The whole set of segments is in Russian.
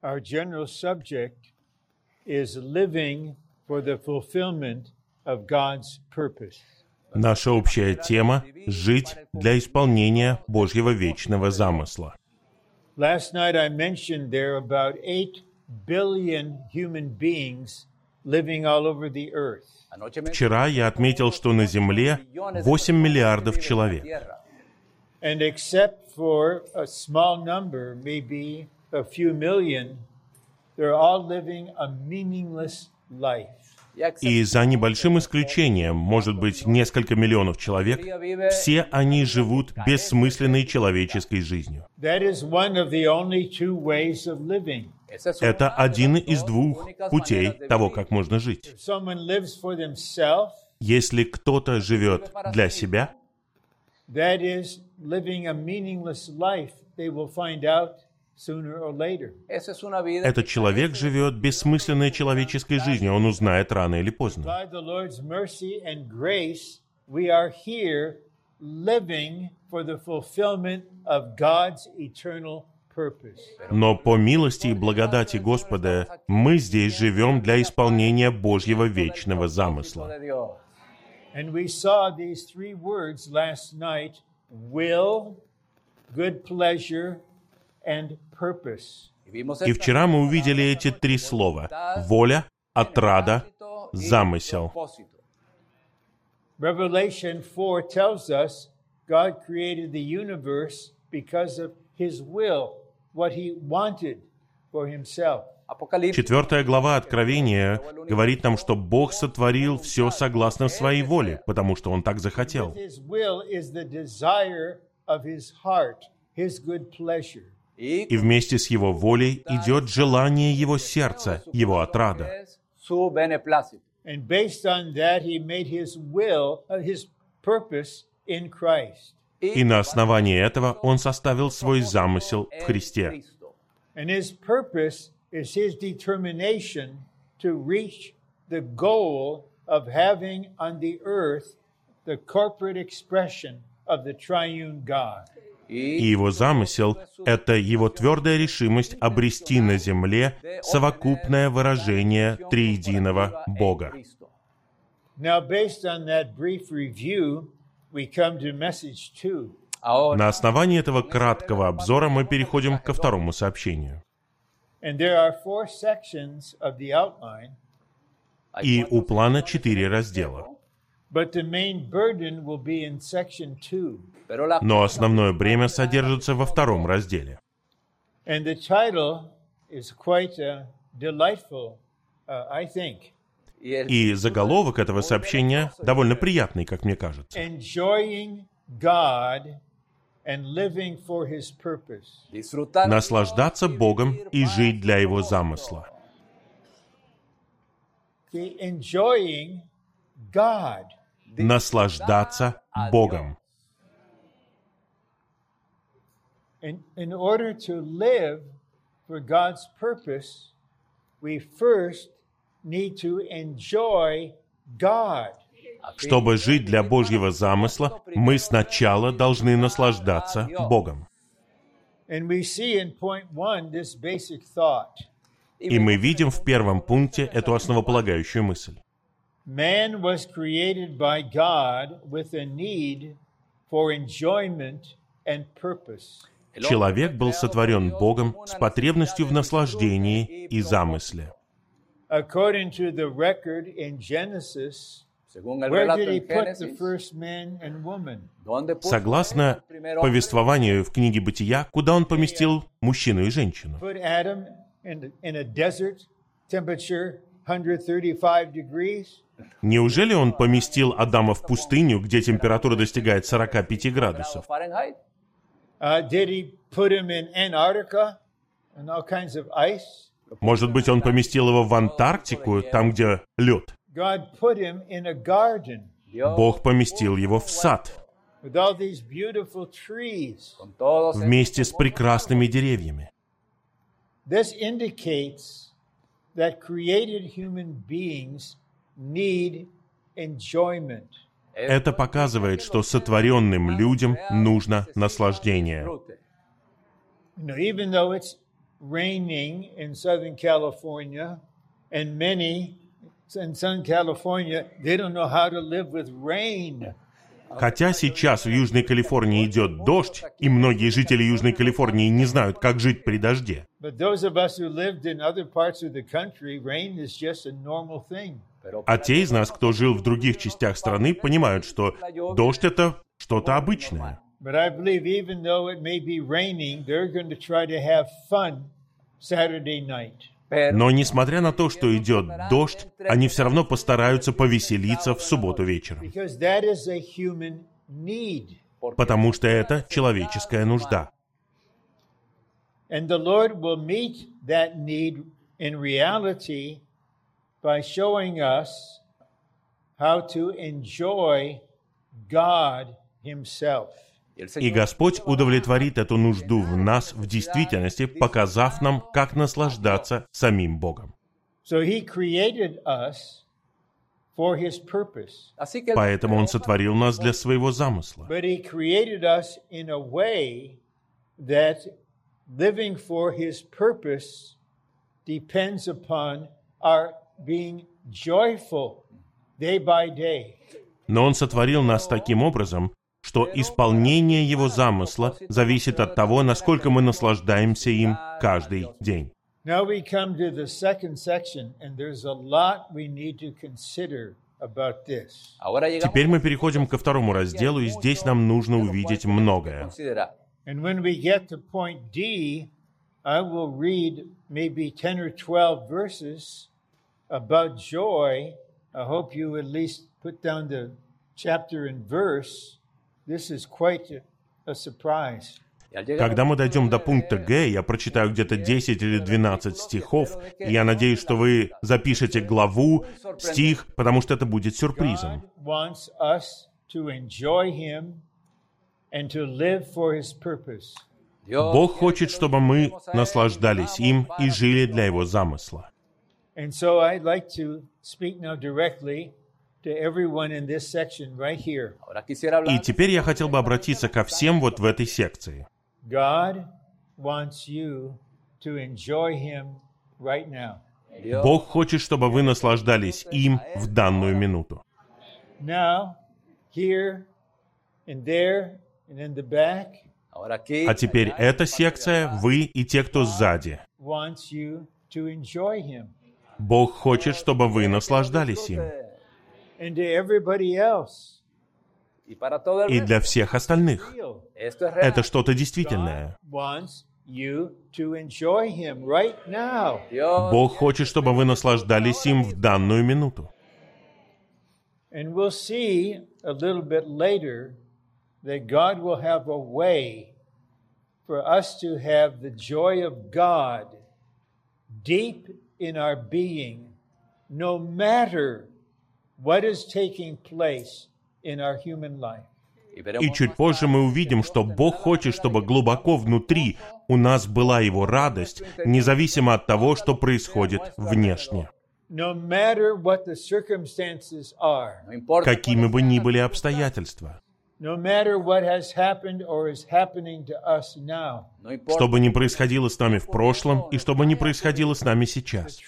Our general subject is living for the fulfillment of God's purpose. Наша общая тема — жить для исполнения Божьего вечного замысла. Last night I mentioned there about 8 billion human beings living all over the earth. Вчера я отметил, что на Земле 8 миллиардов человек. And except for a small number, maybe a few million, they're all living a meaningless life. И за небольшим исключением, может быть, несколько миллионов человек, все они живут бессмысленной человеческой жизнью. That is one of the only two ways of living. Это один из двух путей того, как можно жить. If someone lives for themselves, Если кто-то живет для себя, that is living a meaningless life, they will find out этот человек живет бессмысленной человеческой жизнью, он узнает рано или поздно. By the Lord's mercy and grace, we are here living for the fulfillment of God's eternal purpose. Но по милости и благодати Господа мы здесь живем для исполнения Божьего вечного замысла. And we saw these three words last night will, good pleasure, and И вчера мы увидели эти три слова — воля, отрада, замысел. propósito. Revelation 4 tells us God created the universe because of His will, what He wanted for Himself. Apocalipsis Четвертая глава Откровения говорит нам, что Бог сотворил все согласно своей воле, потому что Он так захотел. И вместе с Его волей идет желание Его сердца, Его отрада. es su beneplácito. And based on that, He made His will, uh, His purpose in Christ. И на основании этого Он составил свой замысел в Христе. И Его замысел — это Его твердая решимость обрести на земле совокупное выражение триединого Бога. На основании этого краткого обзора мы переходим ко второму сообщению. И у плана четыре раздела. Но основное бремя содержится во втором разделе. And the title is quite delightful, I think. y el И заголовок этого сообщения довольно приятный, как мне кажется. Enjoying God and living for His purpose. disfrutar Наслаждаться Богом и жить для Его замысла. God. Наслаждаться Богом. In, in order to live for God's purpose, we first need to enjoy God. Чтобы жить для Божьего замысла, мы сначала должны наслаждаться Богом. И мы видим в первом пункте эту основополагающую мысль. Man was created by God with a need for enjoyment and purpose. Человек был сотворен Богом с потребностью в наслаждении и замысле. According to the record in Genesis, según el where relato did he en put the Génesis first man and woman? donde puso Согласно повествованию в книге Бытия, куда он поместил мужчину и женщину? Put Adam in, in a desert, temperature 135 degrees? Неужели он поместил Адама в пустыню, где температура достигает 45 градусов? Fahrenheit Uh, did he put him in Antarctica and all kinds of ice? Может быть, он поместил его в Антарктику, там, где лед? God put him in a garden Dios Бог поместил его в сад with all these beautiful trees. con todos вместе с прекрасными деревьями. This indicates that created human beings need enjoyment. Это показывает, что сотворенным людям нужно наслаждение. disfrute. You know, even though it's raining in Southern California, and many in Southern California, they don't know how to live with rain. Хотя сейчас в Южной Калифорнии идет дождь, и многие жители Южной Калифорнии не знают, как жить при дожде. А те из нас, кто жил в других частях страны, понимают, что дождь — это что-то обычное. But Но несмотря на то, что идет дождь, они все равно постараются повеселиться в субботу вечером. Потому что это человеческая нужда. How to enjoy God Himself. И Господь удовлетворит эту нужду в нас в действительности, показав нам, как наслаждаться самим Богом. Поэтому Он сотворил нас для своего замысла. but He created us in a way that living for His purpose depends upon our being joyful day by day. Но Он сотворил нас таким образом, что исполнение Его замысла зависит от того, насколько мы наслаждаемся им каждый день. Now we come to the second section, and there's a lot we need to consider about this. ahora llegamos Теперь мы переходим ко второму разделу, и здесь нам нужно увидеть многое. considerar. And when we get to point D, I will read maybe 10 or 12 verses about joy. I hope you at least put down the chapter and verse. Когда мы дойдем до пункта Г, я прочитаю где-то 10 или 12 стихов, и я надеюсь, что вы запишете главу, стих, потому что это будет сюрпризом. Бог хочет, чтобы мы наслаждались им и жили для Его замысла. And so I'd like to speak now directly И теперь я хотел бы обратиться ко всем вот в этой секции. God wants you to enjoy Him right now. Dios Бог хочет, чтобы вы наслаждались им в данную минуту. Now, here and there and in the back ahora aquí А теперь эта секция, вы и те, кто сзади. wants you to enjoy Him. Бог хочет, чтобы вы наслаждались им. И для всех остальных. Это что-то действительное. wants you to enjoy Him right now. Dios Бог хочет, чтобы вы наслаждались им в данную минуту. And we'll see a little bit later that God will have a way for us to have the joy of God deep in our being, no matter И чуть позже мы увидим, что Бог хочет, чтобы глубоко внутри у нас была Его радость, независимо от того, что происходит внешне. No matter what the circumstances are, no importa Какими бы ни были обстоятельства. no matter what has happened or is happening to us now, no importa Что бы ни происходило с нами в прошлом, и что бы ни происходило с нами сейчас.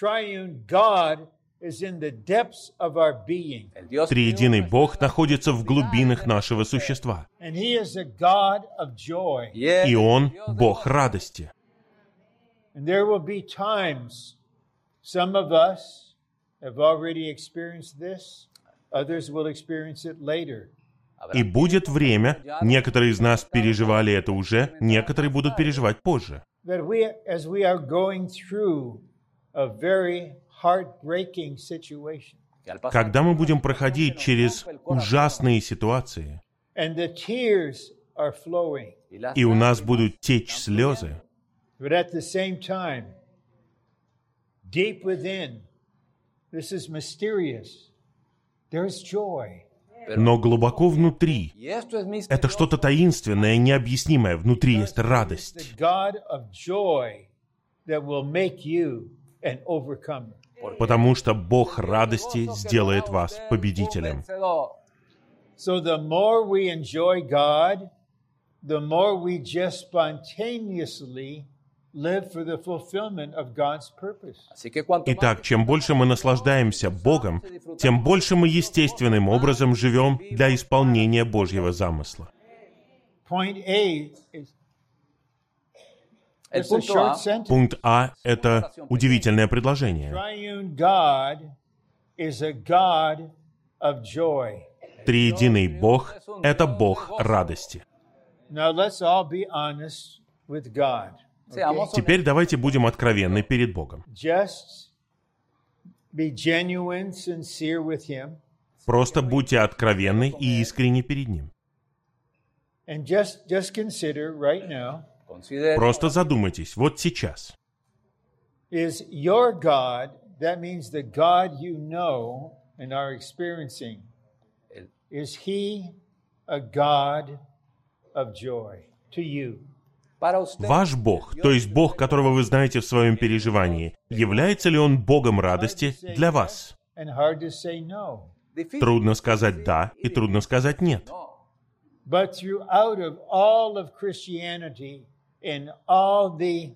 Triune God is in the depths of our being. el Dios Триединый Бог находится в глубинах нашего существа. And He is a God of joy. y él И Он Бог радости. And there will be times, some of us have already experienced this, others will experience it later. И будет время, некоторые из нас переживали это уже, некоторые будут переживать позже. Когда мы будем проходить через ужасные ситуации, and the tears are flowing, y las и у нас будут течь слезы, но глубоко внутри, это что-то таинственное, необъяснимое, внутри есть радость. Потому что Бог радости сделает вас победителем. vencedor. So the more we enjoy God, the more we just spontaneously live for the fulfillment of God's purpose. Así que cuanto más Итак, чем больше мы наслаждаемся Богом, тем больше мы естественным образом живем для исполнения Божьего замысла. Short A, sentence. Пункт А — это удивительное предложение. Triune God is a God of joy. Триединый Бог — это Бог радости. Now let's all be honest with God. seamos Теперь давайте будем откровенны перед Богом. Just be genuine, sincere with Him, Просто будьте откровенны и искренни перед Ним. and just just consider right now: Просто задумайтесь, вот сейчас. is your God? That means the God you know and are experiencing. Is He a God of joy to you? Ваш Бог, то есть Бог, которого вы знаете в своем переживании, является ли Он Богом радости для вас? Трудно сказать «да» и трудно сказать «нет». But throughout of all of Christianity, in all the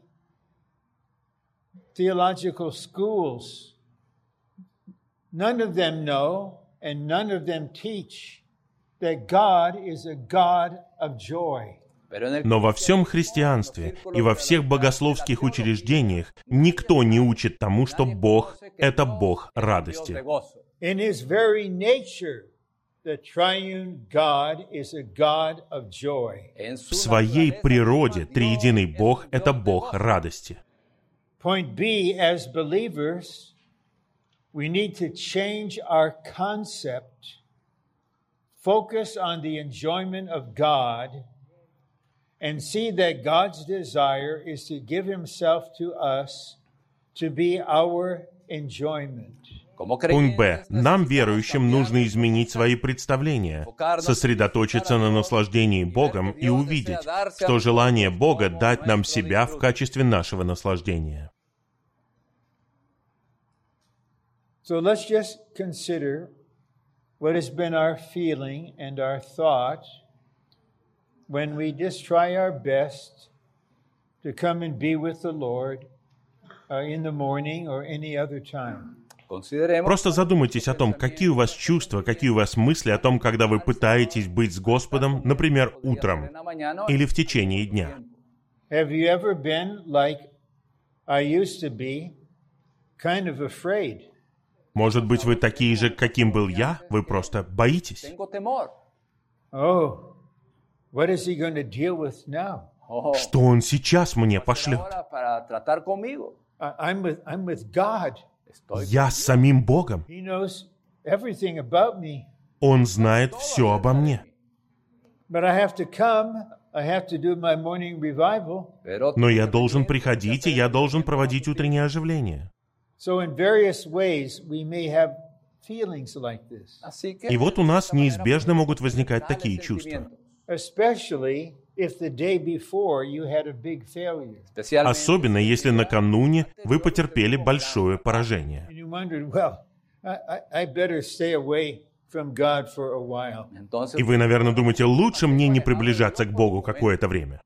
theological schools, none of them know and none of them teach that God is a God of joy. Но во всем христианстве и во всех богословских учреждениях никто не учит тому, что Бог — это Бог радости. gozo. In his very nature, В своей naturaleza, природе Dios триединый es Бог — un это Dios de Бог gozo. радости. Point B, as believers, we need to change our concept, focus on the enjoyment of God, and see that God's desire is to give Himself to us to be our enjoyment. Пункт Б. Нам, верующим, нужно изменить свои представления, сосредоточиться на наслаждении Богом и увидеть, что желание Бога дать нам себя в качестве нашего наслаждения. So let's just consider what has been our feeling and our thought when we just try our best to come and be with the Lord uh, in the morning or any other time. Просто задумайтесь о том, какие у вас чувства, какие у вас мысли о том, когда вы пытаетесь быть с Господом, например, утром или в течение дня. Может быть, вы такие же, каким был я, вы просто боитесь. Oh? Oh, Что он сейчас мне пошлет? I'm with I'm with God. Я с самим Богом. Он знает все обо мне. Но я должен приходить, и я должен проводить утреннее оживление. И вот у нас неизбежно могут возникать такие чувства. Especially if the day before you had a big failure especialmente Особенно, если накануне вы потерпели большое поражение. and you wondered, well, I, I, I better stay away from God for a while. entonces И вы, наверное, думаете, лучше мне не приближаться к Богу какое-то время.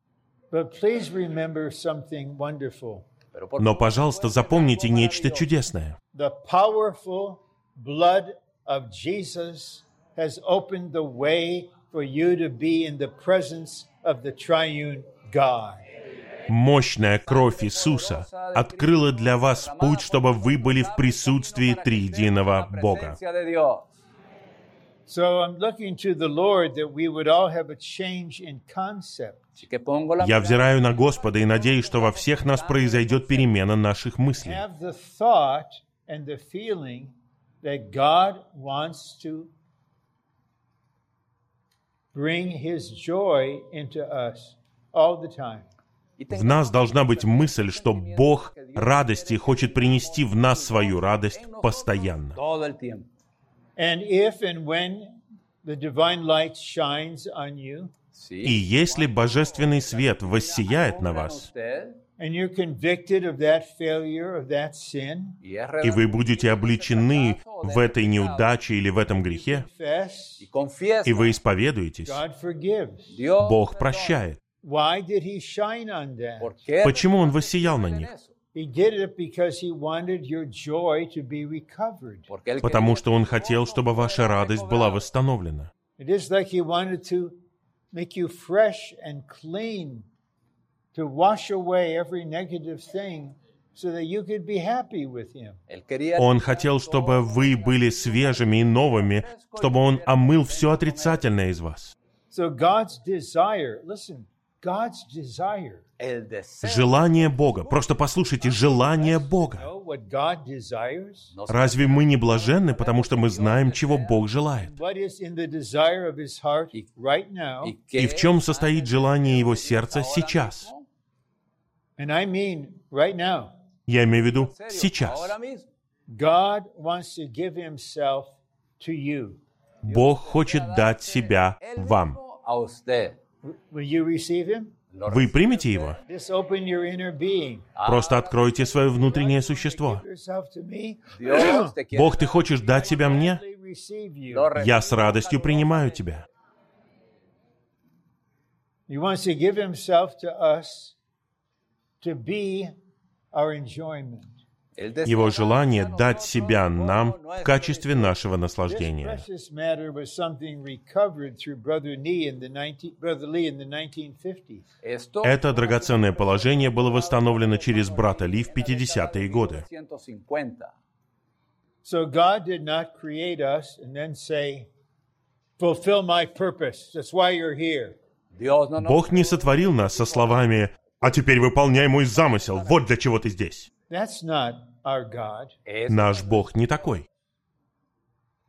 But please remember something wonderful. pero por Но, пожалуйста, запомните нечто чудесное. The powerful blood of Jesus has opened the way for you to be in the presence of the triune God. Мощная кровь Иисуса открыла для вас путь, чтобы вы были в присутствии триединого Бога. presencia de Dios. So I'm looking to the Lord that we would all have a change in concept. Así que pongo la Я взираю на Господа и надеюсь, что во всех нас произойдет перемена наших мыслей. Have the thought and the feeling that God wants to bring his joy into us all the time. y В нас должна быть мысль, что Бог радости хочет принести в нас свою радость постоянно. todo el tiempo. And if and when the divine light shines on you Sí. И если божественный свет воссияет на вас, usted and you're convicted of that failure, of that sin, y es и вы будете обличены в этой неудаче или в этом грехе, и вы исповедуетесь, God forgives. Dios Бог прощает. Why did he shine on that? ¿Por qué Почему он воссиял на них? eso? He did it because he wanted your joy to be recovered. Porque él Потому что он хотел, чтобы ваша радость была восстановлена. It is like he wanted to wash away every negative thing so that you could be happy with him. Él quería Он хотел, чтобы вы были свежими и новыми, чтобы он омыл все отрицательное из вас. So God's desire, listen, God's desire. el deseo. Желание Бога. Просто послушайте, желание Бога. Know what God desires? No Разве мы не блаженны, потому что мы знаем, чего Бог желает? What is in the desire of his heart right now? ¿Y И в чем состоит желание его сердца сейчас? And I mean right now. Я имею в виду сейчас. Ahora mismo. God wants to give himself to you. Бог хочет дать себя вам. Вы примете его? Just open your inner being. Просто откройте свое внутреннее существо. Бог, ты хочешь дать себя мне? Я с радостью принимаю тебя. He wants to give himself to us to be our enjoyment. Él desea Его желание дать себя нам в качестве нашего This наслаждения. precious matter was something recovered through Brother Lee in the 19, Brother Lee in the 1950s. Esto Это драгоценное положение было восстановлено через брата Ли в 50-е годы. 150. So God did not create us and then say, "Fulfill my purpose." That's why you're here. Dios no nos Бог не сотворил нас со словами «А теперь выполняй мой замысел, вот для чего ты здесь». Наш Бог не такой.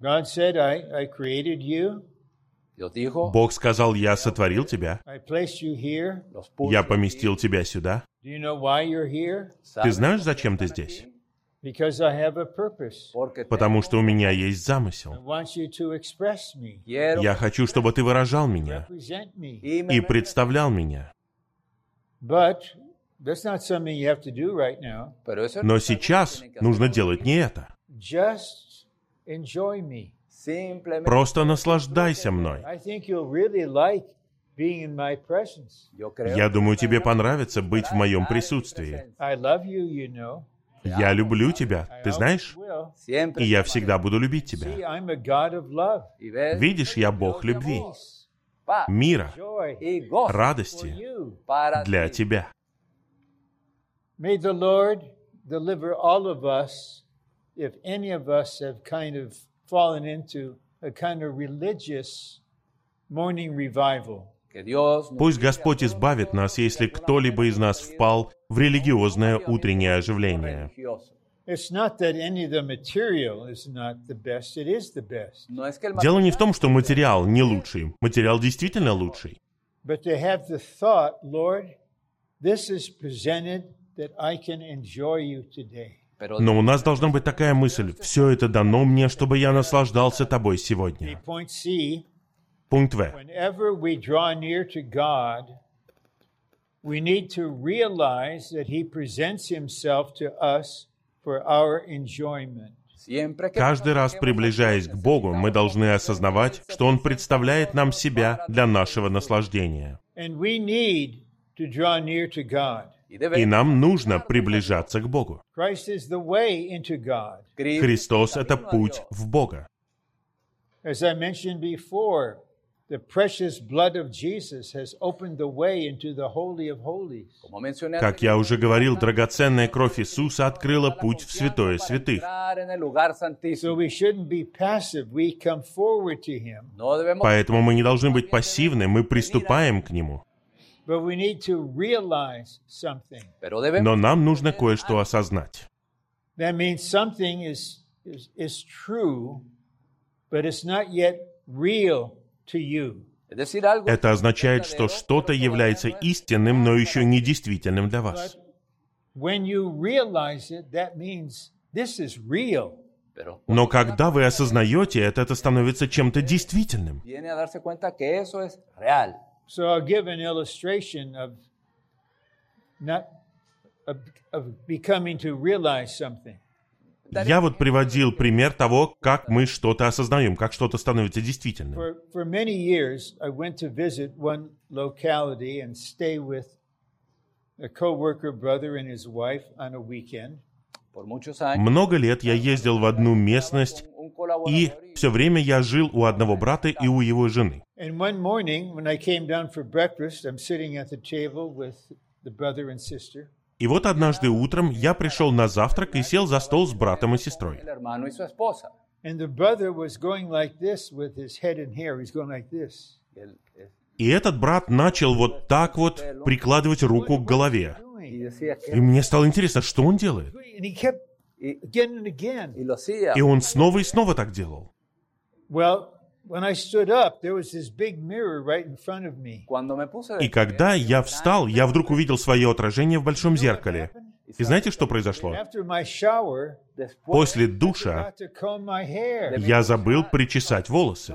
God said, "I, I created you. Dios dijo, Бог сказал «Я сотворил тебя, я поместил тебя сюда». Ты знаешь, зачем ты здесь? Потому что у меня есть замысел. Я хочу, чтобы ты выражал меня и представлял меня. Но сейчас нужно делать не это. Just enjoy me. Simplemente Просто наслаждайся мной. I think you'll really like being in my presence. yo creo Я думаю, тебе понравится быть в моем присутствии. I love you, you know. Я люблю тебя, ты знаешь? И я всегда буду любить тебя. Видишь, я Бог любви, мира, радости для тебя. May the Lord deliver all of us, if any of us have kind of fallen into a kind of religious morning revival. que Dios nos Пусть Господь избавит нас, если кто-либо из нас впал в религиозное утреннее оживление. Religioso. It's not that any of the material is not the best, it is the best. no es que el Дело не в том, что материал не лучший. Материал действительно лучший. But to have the thought, Lord, this is presented that I can enjoy you today. pero Но у нас должна быть такая мысль. Все это дано мне, чтобы я наслаждался тобой сегодня. Point C Пункт В. whenever we draw near to God, we need to realize that He presents Himself to us for our enjoyment. siempre que Каждый раз, приближаясь к Богу, мы должны осознавать, что Он представляет нам себя для нашего наслаждения. And we need to draw near to God. y И нам нужно приближаться к Богу. Christ is the way into God. Cristo Христос — это путь в Бога. As I mentioned before, the precious blood of Jesus has opened the way into the Holy of Holies. como mencioné Как я уже говорил, драгоценная кровь Иисуса открыла путь в святое святых. entrar en el lugar So santísimo we shouldn't be passive. We come forward to Him, no debemos Поэтому мы не должны быть пассивны, мы приступаем к Нему. but we need to realize something. pero debemos Но нам нужно кое-что осознать. That means something is, is, is true, but it's not yet real Это означает, что что-то является истинным, но еще не действительным для вас. Но когда вы осознаете это, это становится чем-то действительным. So Я вот приводил пример того, как мы что-то осознаем, как что-то становится действительным. For, for many years, I went to visit one locality and stay with a co-worker brother and his wife on a weekend. Por muchos años, Много лет я ездил в одну местность, и все время я жил у одного брата и у его жены. And one morning, when I came down for breakfast, I'm sitting at the table with the brother and sister. И вот однажды утром я пришел на завтрак и сел за стол с братом и сестрой. el hermano y su esposa. And the brother was going like this with his head and hair. He's going like this. Y, él, И этот брат начал вот так вот прикладывать руку к голове. И мне стало интересно, что он делает. And he kept y, again and again. y lo hacía. И он снова и снова так делал. Well, when I stood up, there was this big mirror right in front of me. Cuando me puse de И когда я встал, я вдруг увидел свое отражение в большом зеркале. И знаете, что произошло? После душа я забыл причесать волосы.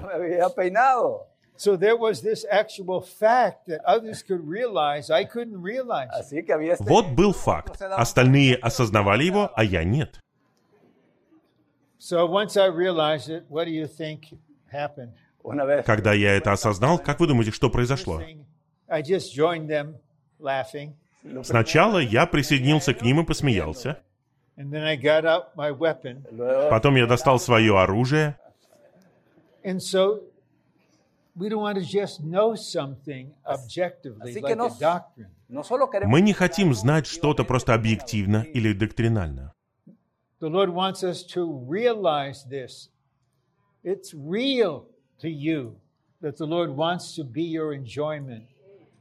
Вот был факт. Остальные осознавали его, а я нет. So once I realized it, what do you think happened? una vez Когда я это осознал, как вы думаете, что произошло? Thing, I just joined them laughing, Сначала я присоединился к ним и посмеялся. and then I got out my weapon. luego Потом я достал свое оружие. And so we don't want to just know something objectively, así like que no- a doctrine. no solo queremos Мы не хотим знать что-то просто объективно или доктринально. It's real to you that the Lord wants to be your enjoyment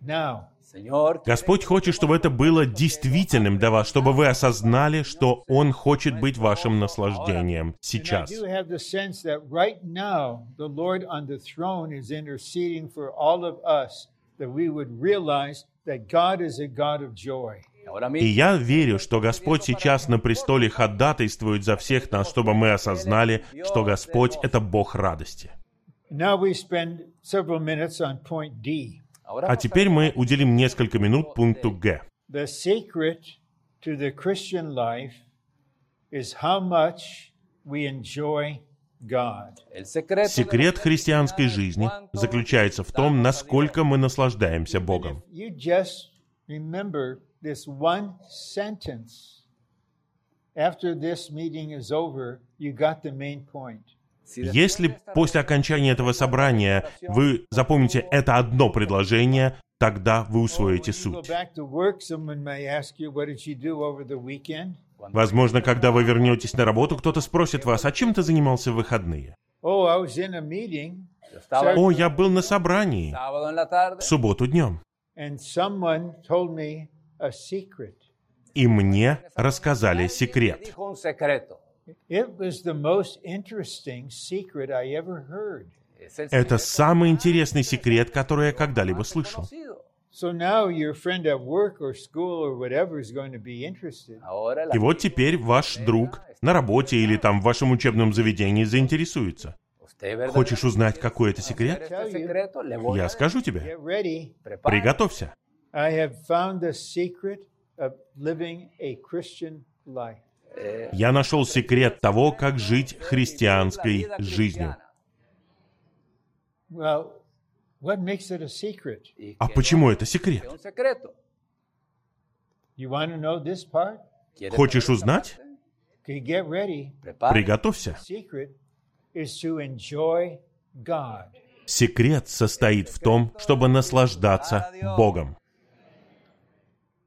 now. Señor Господь хочет, чтобы это было действительным для вас, чтобы вы осознали, что Он хочет быть вашим наслаждением And I сейчас. do have the sense that right now the Lord on the throne is interceding for all of us that we would realize that God is a God of joy. И я верю, что Господь сейчас на престоле ходатайствует за всех нас, чтобы мы осознали, что Господь — это Бог радости. А теперь мы уделим несколько минут пункту Г. Секрет христианской жизни заключается в том, насколько мы наслаждаемся Богом. This one sentence. After this meeting is over, you got the main point. Если после окончания этого собрания вы запомните это одно предложение, тогда вы усвоите суть. Возможно, когда вы вернетесь на работу, кто-то спросит вас, а чем ты занимался в выходные? Oh, I was in a meeting, yo estaba О, я был на собрании в субботу днем. И мне рассказали секрет. Это самый интересный секрет, который я когда-либо слышал. И вот теперь ваш друг на работе или там в вашем учебном заведении заинтересуется. Хочешь узнать, какой это секрет? Я скажу тебе. Приготовься. I have found the secret of living a Christian life. Я нашел секрет того, как жить христианской жизнью. Well, what makes it a secret? y А почему это секрет? es un secreto You want to know this part? ¿Quieres Хочешь узнать? Приготовься. Secret is to enjoy God. Секрет состоит в том, чтобы наслаждаться Богом. Now we'll consider several verses. Ahora considera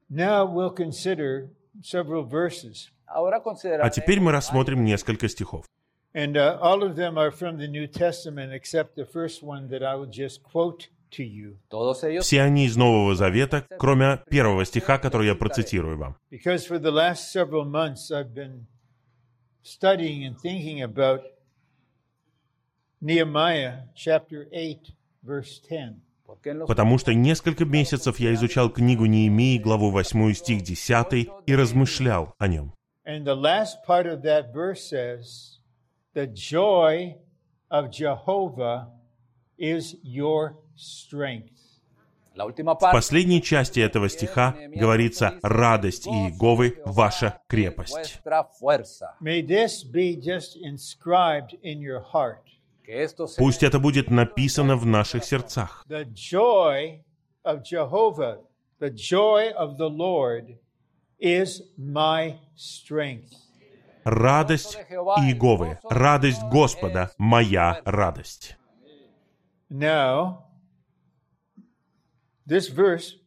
А теперь мы рассмотрим несколько стихов. And uh, all of them are from the New Testament except the first one that I will just quote to you. todos ellos Все они из Нового Завета, кроме первого стиха, который я процитирую вам. Because for the last several months I've been studying and thinking about Nehemiah chapter 8, verse 10. Потому что несколько месяцев я изучал книгу Неемии, главу 8, стих 10, и размышлял о нем. And the last part of that verse says, The joy of Jehovah is your strength. La última В последней части этого стиха говорится «радость Иеговы – ваша крепость». Пусть это будет написано в наших сердцах. Радость Иеговы, радость Господа – моя радость. Now, this verse,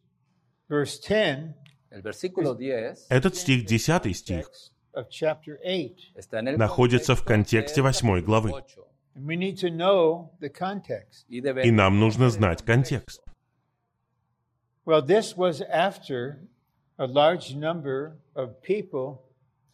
verse 10 el versículo 10 Этот стих, 10 стих, of chapter 8. está en el находится в контексте восьмой главы. 8. And we need to know the context. Y debe- И нам нужно знать контекст. Well, this was after a large number of people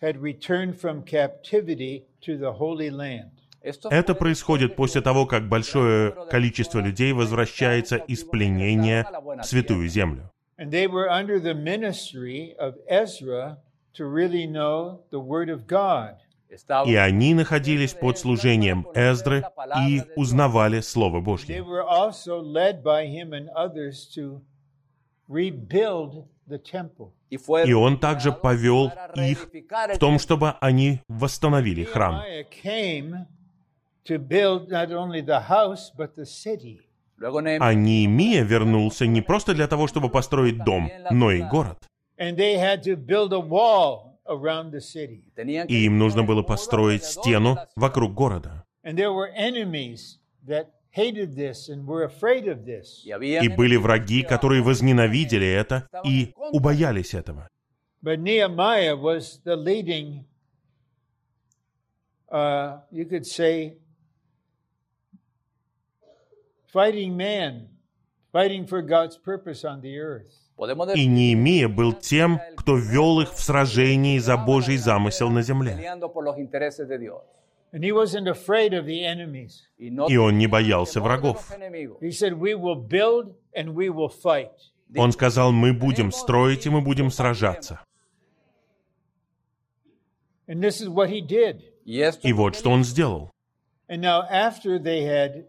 had returned from captivity to the Holy Land. Esto Это происходит после того, как большое количество людей возвращается из пленения в Святую Землю. And they were under the ministry of Ezra to really И они находились под служением Эздры и узнавали Слово Божье. И он также повел их в том, чтобы они восстановили храм. А Неемия вернулся не просто для того, чтобы построить дом, но и город. And they had to build a wall around the city. tenían que И им нужно было построить стену вокруг города. And there were enemies that hated this and were afraid of this. y había И были враги, которые возненавидели это и убоялись этого. But Nehemiah was the leading, uh, you could say, fighting man, fighting for God's purpose on the earth. И Неемия был тем, кто вел их в сражении за Божий замысел на земле. И он не боялся врагов. Он сказал, мы будем строить и мы будем сражаться. И вот что он сделал. And now, after they had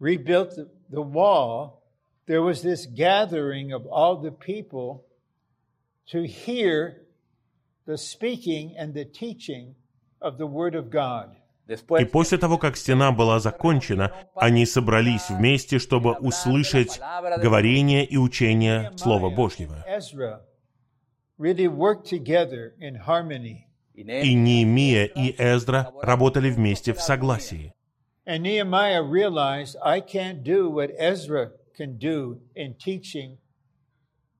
rebuilt the, the wall, there was this gathering of all the people to hear the speaking and the teaching of the Word of God. И после того, как стена была закончена, они собрались вместе, чтобы услышать говорение и учение Слова Божьего. Ezra really worked together in harmony. y И Неемия и Эздра работали вместе в согласии. And Nehemiah realized, I can't do what Ezra can do in teaching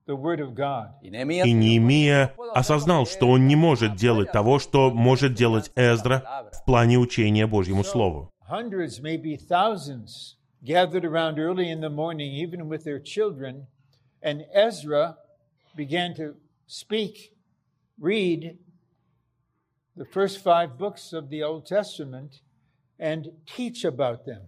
the Word of God. y Nehemías И Неемия осознал, что он не может делать того, что может делать Эздра в плане учения Божьему Слову. hundreds, maybe thousands, gathered around early in the morning, even with their children, and Ezra began to speak, read the first five books of the Old Testament, and teach about them.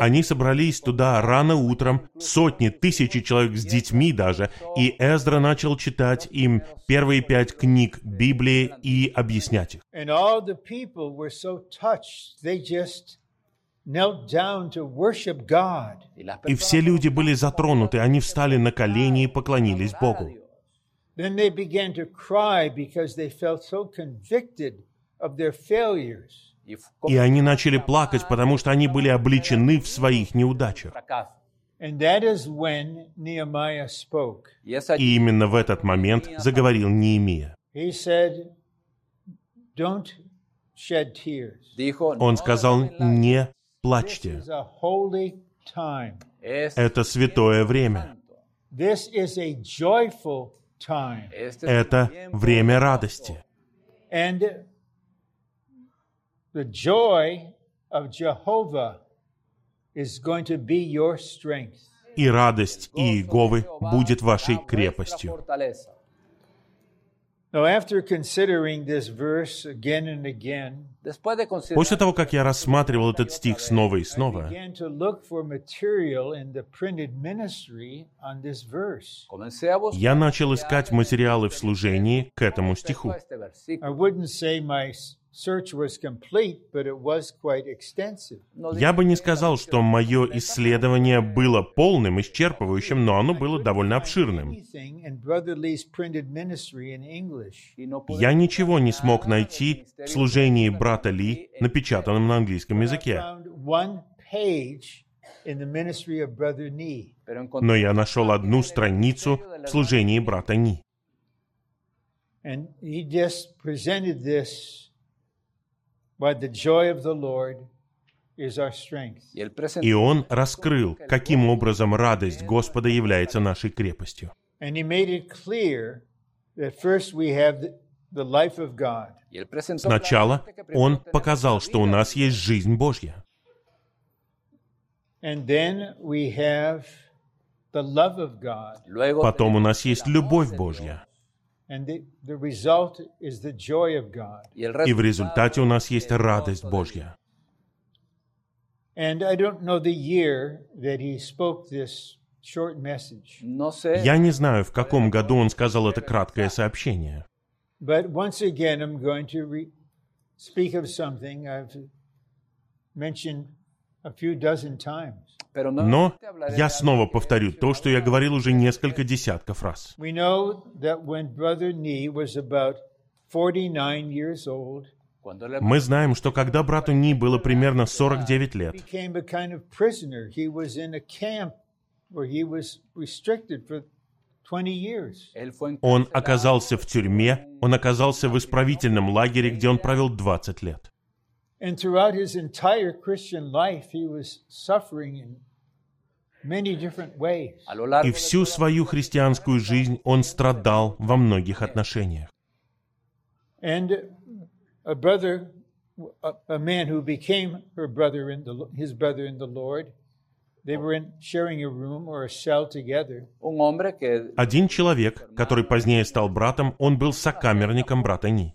Они собрались туда рано утром, сотни, тысячи человек с детьми даже, и Эздра начал читать им первые пять книг Библии и объяснять их. And all the people were so touched, they just knelt down to worship God. y las И все люди были затронуты, они встали на колени и поклонились Богу. Then they began to cry because they felt so convicted of their failures. И они начали плакать, потому что они были обличены в своих неудачах. И именно в этот момент заговорил Неемия. Он "No сказал, не плачьте. Это святое время. Это время радости. The joy of Jehovah is going to be your strength. И радость Иеговы будет вашей крепостью. fortaleza. Now, after considering this verse again and again, Después de considerar После того, как я рассматривал этот стих снова и снова, began to look for material in the printed ministry on this verse. comencé a buscar я начал искать материалы в служении к этому стиху. Este versículo. I wouldn't say my s- search was complete, but it was quite extensive. No Я бы не сказал, что мое исследование было полным, исчерпывающим, но оно было довольно обширным. Anything in Brother Lee's printed ministry in English. y no pude Я ничего не смог найти в служении брата Ли, напечатанном на английском I языке. Но я нашел одну страницу в служении брата Ни. И он раскрыл, каким образом радость Господа является нашей крепостью. And he made it clear that first we have the, the life of God. y él presentó Сначала он показал, что у нас есть жизнь Божья. And then we have the love of God. Luego Потом у нас есть любовь Божья. И в результате у нас есть радость Божья. And I don't know the year that he spoke this short message. Dios. No sé, Я не знаю, в каком году он сказал это краткое сообщение. But once again, I'm going to re- speak of something I've mentioned a few dozen times. Но я снова повторю то, что я говорил уже несколько десятков раз. We know that when Brother Nee was about 49 years old, cuando él Мы знаем, что когда брату Ни было примерно 49 лет, became a kind of prisoner. He was in a camp where he was restricted for 20 years. él fue он оказался в тюрьме, он оказался в исправительном лагере, где он провел 20 лет. And throughout his entire Christian life, he was suffering in many different ways. a lo largo И de всю свою христианскую жизнь он страдал во многих отношениях. And a brother, a, a man who became her brother in the, his brother in the Lord, they were in sharing a room or a cell together. un hombre que Один человек, который позднее стал братом, он был сокамерником брата Ни.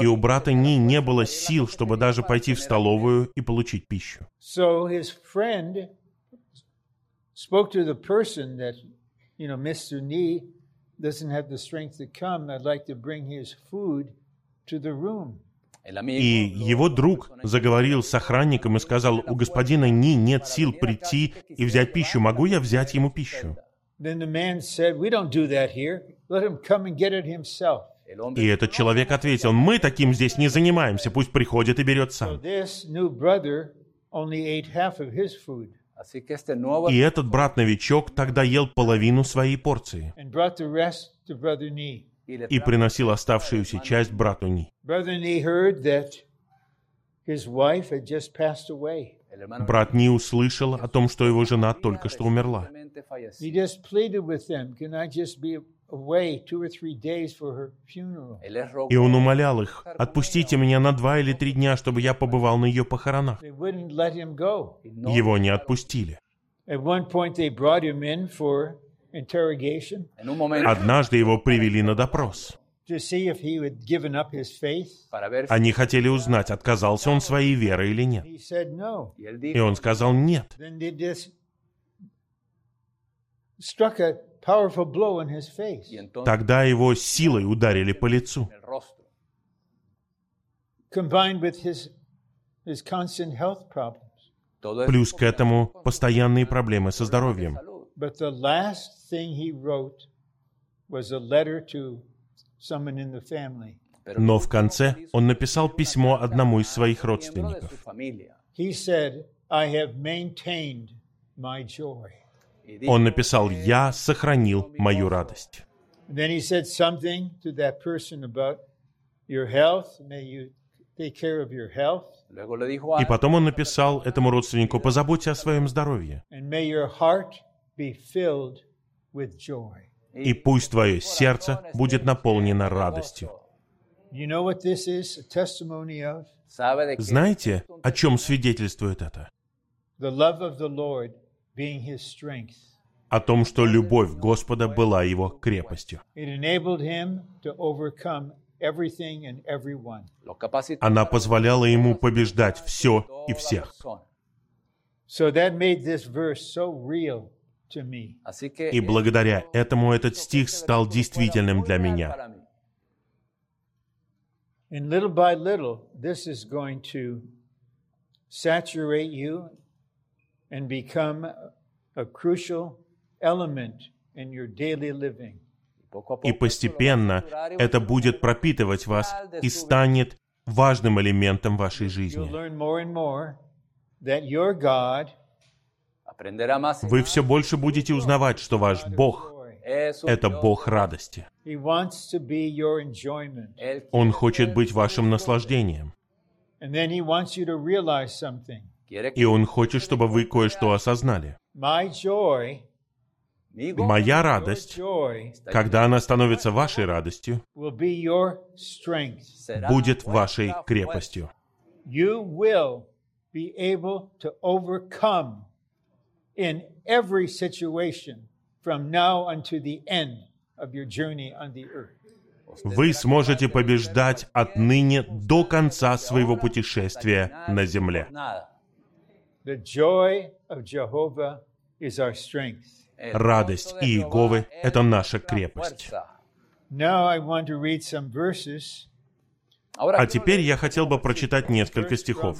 И у брата Ни не было сил, чтобы даже пойти в столовую и получить пищу. So his friend spoke to the person that, you know, Mr. Nee doesn't have the strength to come. I'd like to bring his food to the room. el amigo И его друг заговорил с охранником и сказал, у господина Ни нет сил прийти и взять пищу, могу я взять ему пищу? Then the man said, We don't do that here. Let him come and get it himself. И этот человек ответил, мы таким здесь не занимаемся, пусть приходит и берет So сам. this new brother only ate half of his food así que este nuevo И этот брат-новичок тогда ел половину своей порции and brought the rest to Brother Nee. y le и приносил оставшуюся часть брату Ни. Брат Ни услышал о том, что его жена только что умерла. И он умолял их, отпустите меня на два или три дня, чтобы я побывал на ее похоронах. Его не отпустили. Однажды его привели на допрос. To see if he had given up his faith. para ver Они хотели узнать, отказался он своей верой или нет. И он сказал нет. Тогда его силой ударили по лицу. Плюс к этому постоянные проблемы со здоровьем. Но в конце он написал письмо одному из своих родственников. familia He said, I have maintained my joy. y dijo Он написал «Я сохранил мою радость». And then he said something to that person about your health. May you take care of your health. luego le dijo a И потом он написал этому родственнику «Позаботься о своем здоровье, И пусть твое сердце будет наполнено радостью». Знаете, о чем свидетельствует это? О том, что любовь Господа была его крепостью. Она позволяла ему побеждать все и всех. persona. So that made this verse so real И благодаря этому этот стих стал действительным для меня. И постепенно это будет пропитывать вас и станет важным элементом вашей жизни. Вы все больше будете узнавать, что ваш Бог это. Бог радости. Он хочет быть вашим наслаждением. И Он хочет, чтобы вы кое-что осознали. Моя радость, когда она становится вашей радостью, будет вашей крепостью. You will be able to overcome in every situation from now unto the end of your journey on the earth. Вы сможете побеждать отныне до конца своего путешествия на земле. Nada. The joy of Jehovah is our strength. El Радость Иеговы это наша крепость. fuerza. Now I want to read some verses. Ahora А теперь я хотел бы прочитать несколько стихов.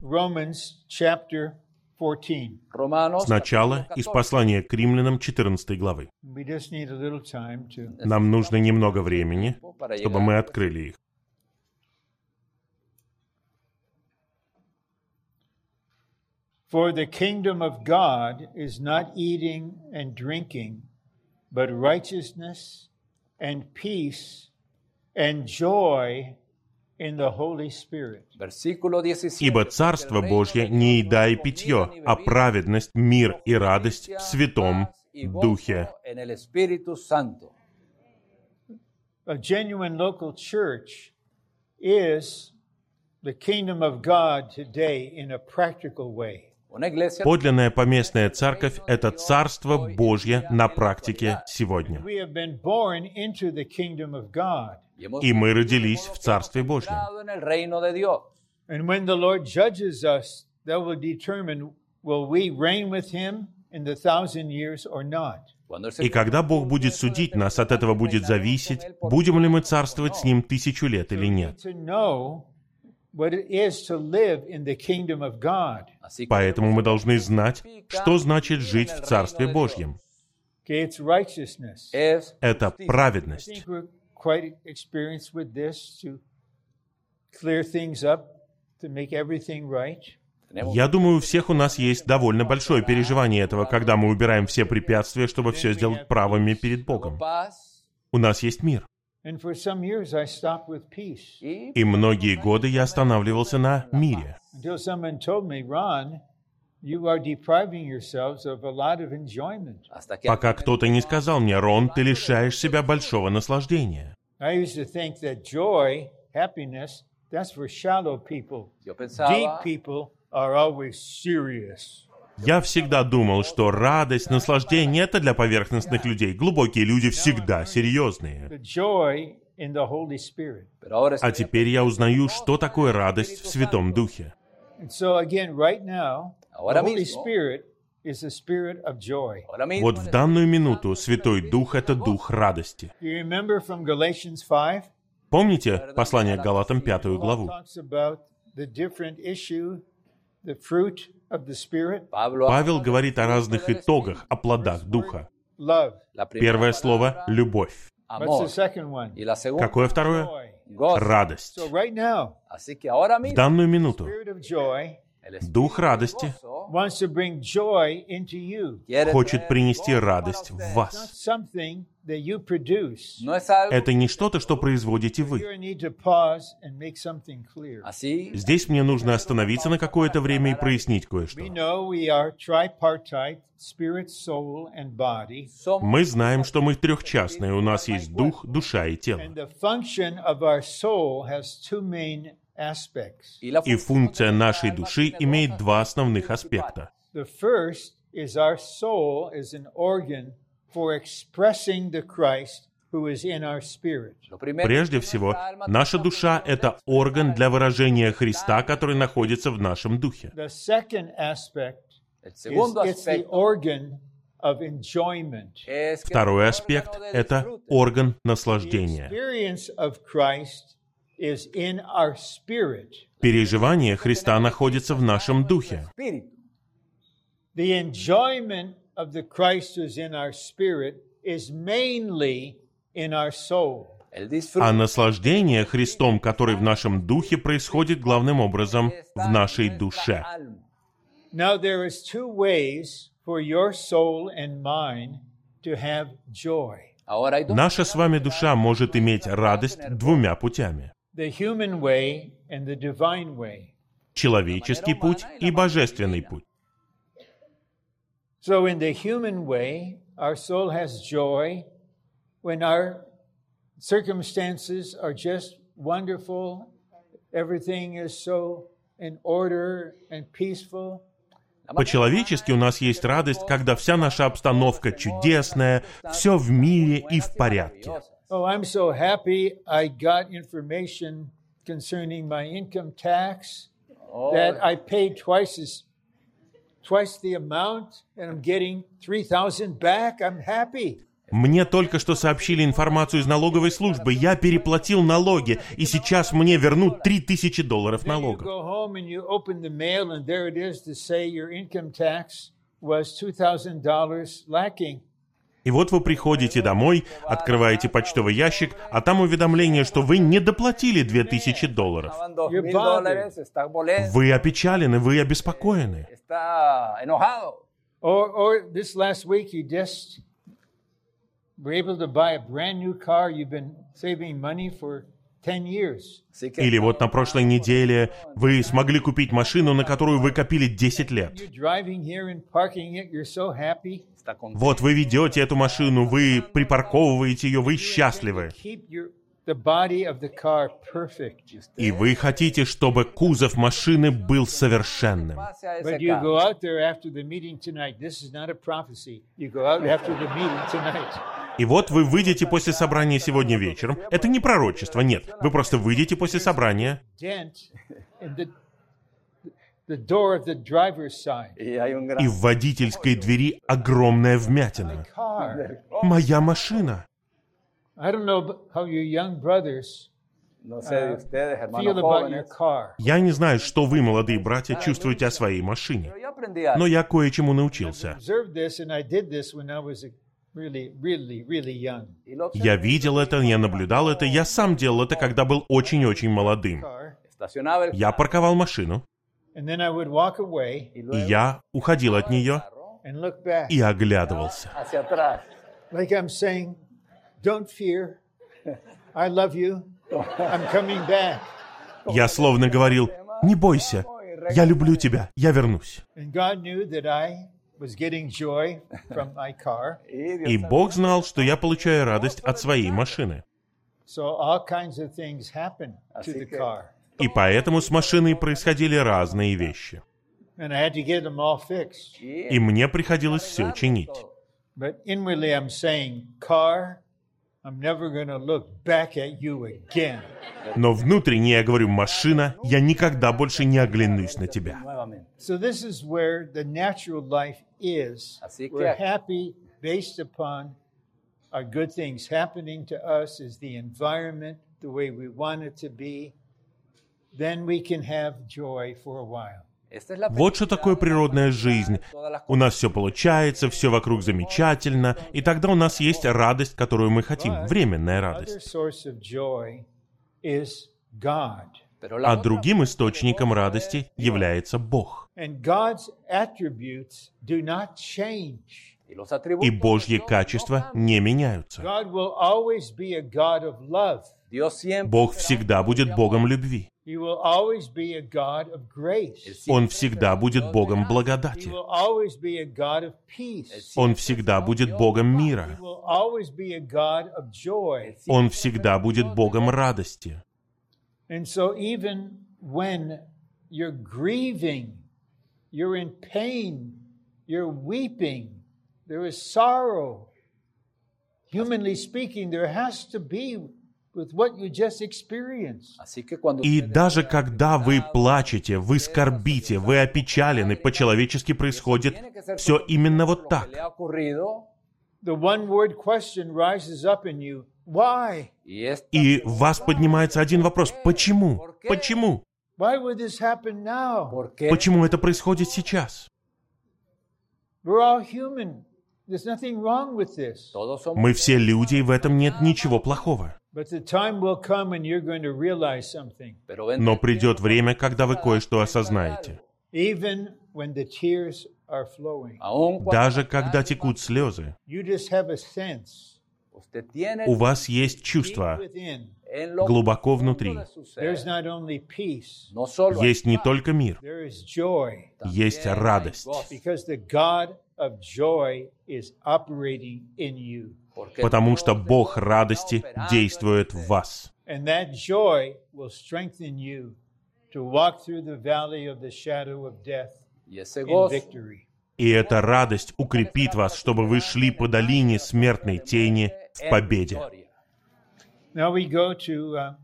Romans chapter 14. Romanos Сначала из 14. послания к римлянам 14 главы. Нам нужно немного времени, чтобы мы открыли их. For the kingdom of God is not eating and drinking, but righteousness and peace and joy Versículo 17. «Ибо Царство Божье не еда и питье, а праведность, мир и радость в Святом Духе». A genuine local church is the kingdom of God today in a practical way. Подлинная поместная церковь — это Царство Божье на практике сегодня. We have been born into the kingdom of God. y hemos И мы родились в Царстве Божьем. estado en el reino de Dios. And when the Lord judges us, that will determine will we reign with him in the thousand years or not. Cuando el И когда Бог будет судить нас, от этого будет зависеть, будем ли мы царствовать с Ним тысячу лет или нет. Поэтому мы должны знать, что значит жить в Царстве Божьем. Это I праведность. think we're quite experienced with this to clear things up, to make everything right. tenemos Я думаю, у всех у нас есть довольно большое переживание этого, когда мы убираем все препятствия, чтобы все сделать правыми перед Богом. У нас есть мир. And for some years, I stopped with peace y И многие годы я останавливался на мире. until someone told me, Ron, you are depriving yourselves of a lot of enjoyment. hasta que Пока кто-то не сказал мне, Рон, ты лишаешь себя большого наслаждения. I used to think that joy, happiness, that's for shallow people. yo Deep pensaba Я всегда думал, что радость, наслаждение — это для поверхностных людей. Глубокие люди всегда серьезные. А теперь я узнаю, что такое радость в Святом Духе. And so, again, right now, the Ahora Holy mismo. Spirit is the spirit of joy. ahora mismo Вот в данную минуту Святой Дух — это Дух радости. Do you remember from Galatians 5? Помните послание к Галатам, пятую главу? Павел говорит о разных итогах, о плодах Духа. Первое слово — любовь. Какое второе? Радость. В данную минуту Дух радости хочет принести радость в вас. Это не что-то, что производите вы. Здесь мне нужно остановиться на какое-то время и прояснить кое-что. We know we are tripartite spirit, soul, and body. somos Мы знаем, что мы трехчастные. У нас есть дух, душа и тело. И функция нашей души имеет два основных аспекта. The first is our soul is an organ for expressing the Christ who is in our spirit. Lo primero Прежде всего, наша душа — это орган для выражения Христа, который находится в нашем духе. The second aspect El is segundo it's the aspecto organ of enjoyment. Es que Второй аспект это орган наслаждения. Experience of Christ is in our spirit. Переживание Христа находится в нашем духе. Espíritu. The enjoyment of the Christ who's in our spirit is mainly in our soul. El disfrute А наслаждение Христом, который в нашем духе, происходит главным образом в нашей душе. alma. Now, there is two ways for your soul and mine to have joy. Ahora hay dos Наша с вами душа может иметь радость двумя путями. The human way and the divine way. Человеческий путь и божественный путь. So, in the human way, our soul has joy when our circumstances are just wonderful, everything is so in order and peaceful. По-человечески у нас есть радость, когда вся наша обстановка чудесная, все в мире и в порядке. Oh, I'm so happy I got information concerning my income tax that I paid twice as twice the amount and I'm getting 3000 back. I'm happy. Мне только что сообщили информацию из налоговой службы. Я переплатил налоги, и сейчас мне вернут 3000 долларов налогов. go home and you open the mail and there it is to say your income tax was $2,000 lacking. И вот вы приходите домой, открываете почтовый ящик, а там уведомление, что вы не доплатили 2000 долларов. Вы опечалены, вы обеспокоены. está enojado. Or, or this last week you just were able to buy a brand new car. You've been saving money for 10 years. Así que Или вот на прошлой неделе вы смогли купить машину, на которую вы копили 10 лет. Вот вы ведете эту машину, вы припарковываете ее, вы счастливы. И вы хотите, чтобы кузов машины был совершенным. И вот вы выйдете после собрания сегодня вечером. Это не пророчество, нет. Вы просто выйдете после собрания, и в водительской двери огромная вмятина. Car. Моя машина. I don't know how your young brothers no sé de ustedes, hermanos feel about your jóvenes. car. Я не знаю, что вы, молодые братья, чувствуете о своей машине. Но я кое-чему научился. Observed this, and I did this when I was a really, really, really young. Y lo Я видел это, я наблюдал это, я сам делал это, когда был очень-очень молодым. Я парковал машину, and then I would walk away y и я уходил от нее и оглядывался. like I'm saying, "Don't fear, I love you. I'm coming back." Я словно говорил, не бойся, я люблю тебя, я вернусь. И Бог знал, что я получаю радость от своей машины. И поэтому с машиной происходили разные вещи. and I had to get them all fixed. y- И мне приходилось все чинить. But inwardly, I'm saying, "Car, I'm never going to look back at you again." Но внутренне я говорю, машина, я никогда больше не оглянусь на тебя. nuevamente. So this is where the natural life is. Así que- We're happy based upon our good things happening to us is the environment the way we want it to be. Вот что такое природная жизнь. У нас все получается, все вокруг замечательно, и тогда у нас есть радость, которую мы хотим, временная радость. А другим источником радости является Бог. И Божьи качества не меняются. Бог всегда будет Богом любви. He will always be a God of grace. Он всегда будет Богом He благодати. will always be a God of peace. Он всегда будет Богом He мира. will always be a God of joy. Он всегда будет Богом радости. And so, even when you're grieving, you're in pain, you're weeping, there is sorrow. Humanly speaking, there has to be with what you just experienced. Así que cuando И даже когда вы плачете, вы скорбите, вы опечалены, по-человечески происходит все именно вот так. И в вас поднимается один вопрос. Почему? Почему? Why would this happen now? ¿por qué? Почему это происходит сейчас? Мы все люди, и в этом нет ничего плохого. But the time will come and you're going to realize something. pero vendrá Но el придет время, que когда вы кое-что осознаете. algo. Even when the tears are flowing, Aun cuando Даже las когда lágrimas, текут слезы, you just have a sense usted tiene у вас есть deep чувство within. en lo глубоко profundo внутри. de su ser, There's not only peace, no solo Есть не только мир, there is joy есть радость. Gozo, because the God of joy is operating in you. porque Потому что Бог радости действует в вас. And that joy will strengthen you to walk through the valley of the shadow of death Y ese in gozo victory. И эта радость укрепит вас, чтобы вы шли по долине смертной тени в победе. Now we go to uh,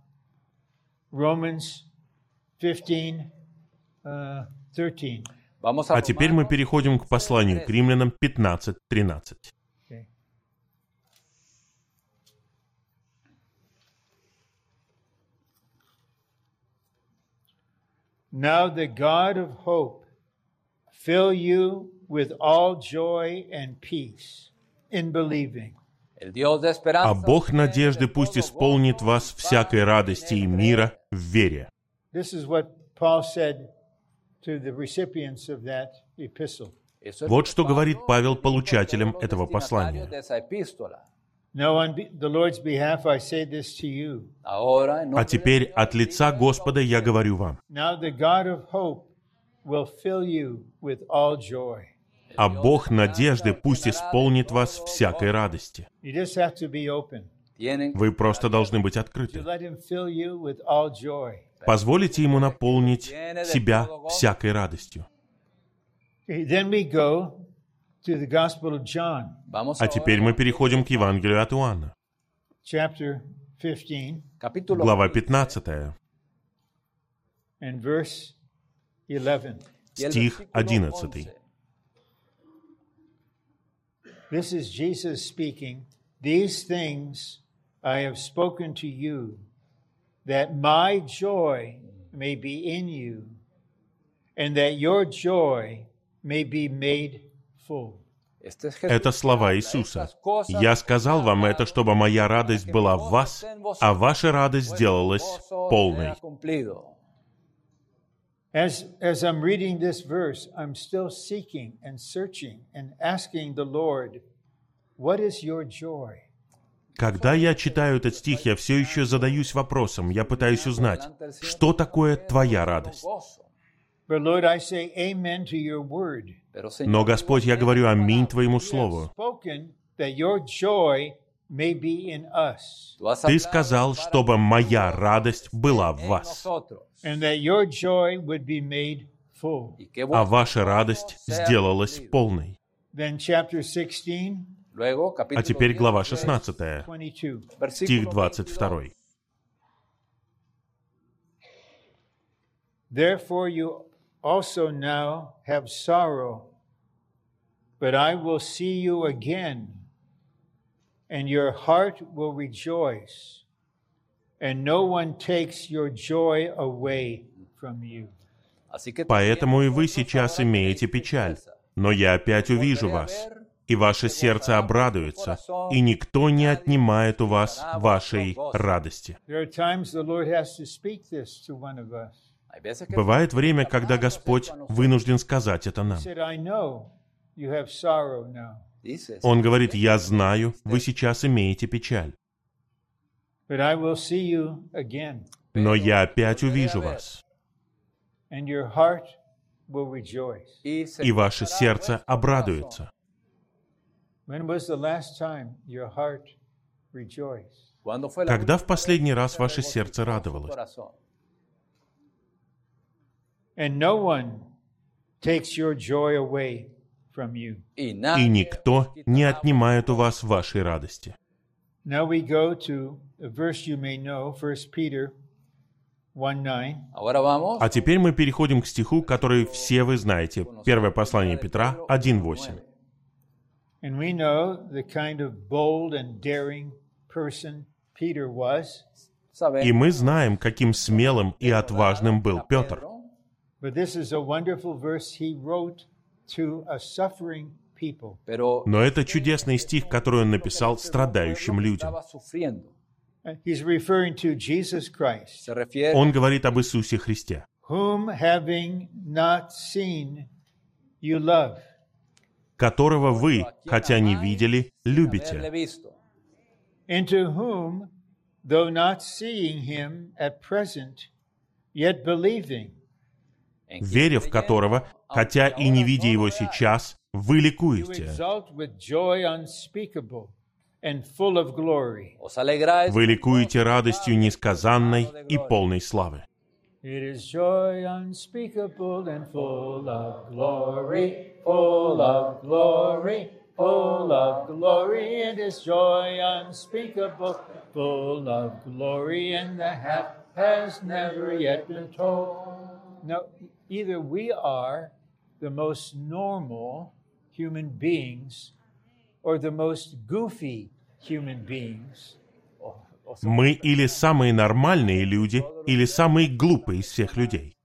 Romans 15, uh, 13. А теперь мы переходим к посланию к римлянам 15.13. Okay. Now the God of hope fill you with all joy and peace in believing, А Бог надежды пусть исполнит вас всякой радости и мира в вере. This is what Paul said Вот что говорит Павел получателям этого послания. destinatarios de esa epístola. Now, on be- the Lord's behalf, I say this to you. Ahora, en nombre А теперь от лица Господа я говорю вам, Now, the God of hope will fill you with all joy. а Бог надежды пусть исполнит вас всякой радости. Вы просто должны быть открыты. Позволите Ему наполнить себя всякой радостью. А теперь мы переходим к Евангелию от Иоанна. chapter 15 Capítulo Глава 15, 15, and verse 11. y el стих versículo 11. 11. This is Jesus speaking. These things I have spoken to you, that my joy may be in you, and that your joy may be made full. Este es Jesús Это слова que habla Иисуса. estas cosas, «Я сказал вам это, чтобы моя радость была в вас, а ваша радость сделалась gozo полной». sea cumplido. As, as I'm reading this verse, I'm still seeking and searching and asking the Lord, What is your joy? Когда я читаю этот стих, я все еще задаюсь вопросом, я пытаюсь узнать, что такое твоя радость. Но, Господь, я говорю аминь Твоему Слову. Ты сказал, чтобы моя радость была в вас, а ваша радость сделалась полной. Then, chapter 16, Luego, capítulo А теперь глава 16, 16, 22. versículo стих 22. 22. Therefore, you also now have sorrow, but I will see you again, and your heart will rejoice, and no one takes your joy away from you. Поэтому и вы сейчас имеете печаль, но я опять увижу вас, и ваше сердце обрадуется, и никто не отнимает у вас вашей радости. Бывает время, когда Господь вынужден сказать это нам. Он говорит, я знаю, вы сейчас имеете печаль, но я опять увижу вас, и ваше сердце обрадуется. Когда в последний раз ваше сердце радовалось? corazón? And no one takes your joy away from you. Y И никто не отнимает у вас вашей радости. Now we go to a verse you may know, 1 Peter 1 9. Ahora vamos А теперь мы переходим к стиху, который все вы знаете. Первое послание Петра 1.8. And we know the kind of bold and daring person Peter was. И мы знаем, каким смелым и отважным был Петр. But this is a wonderful verse he wrote to a suffering people. pero Но это чудесный стих, который он написал страдающим людям. estaba sufriendo. Uh, He's referring to Jesus Christ, Se refiere Он говорит об Иисусе Христе, whom having not seen, you love. Которого вы, хотя не видели, любите, visto, into whom, though not seeing him at present, yet believing, en quien веря в которого, хотя и не видя его сейчас, вы ликуете. Вы ликуете радостью несказанной и полной славы. It is joy unspeakable and full of glory, full of glory, full of glory. It is joy unspeakable, full of glory, and the half has never yet been told. Now, either we are the most normal human beings or the most goofy human beings. Мы или самые нормальные люди, или самые глупые из всех людей.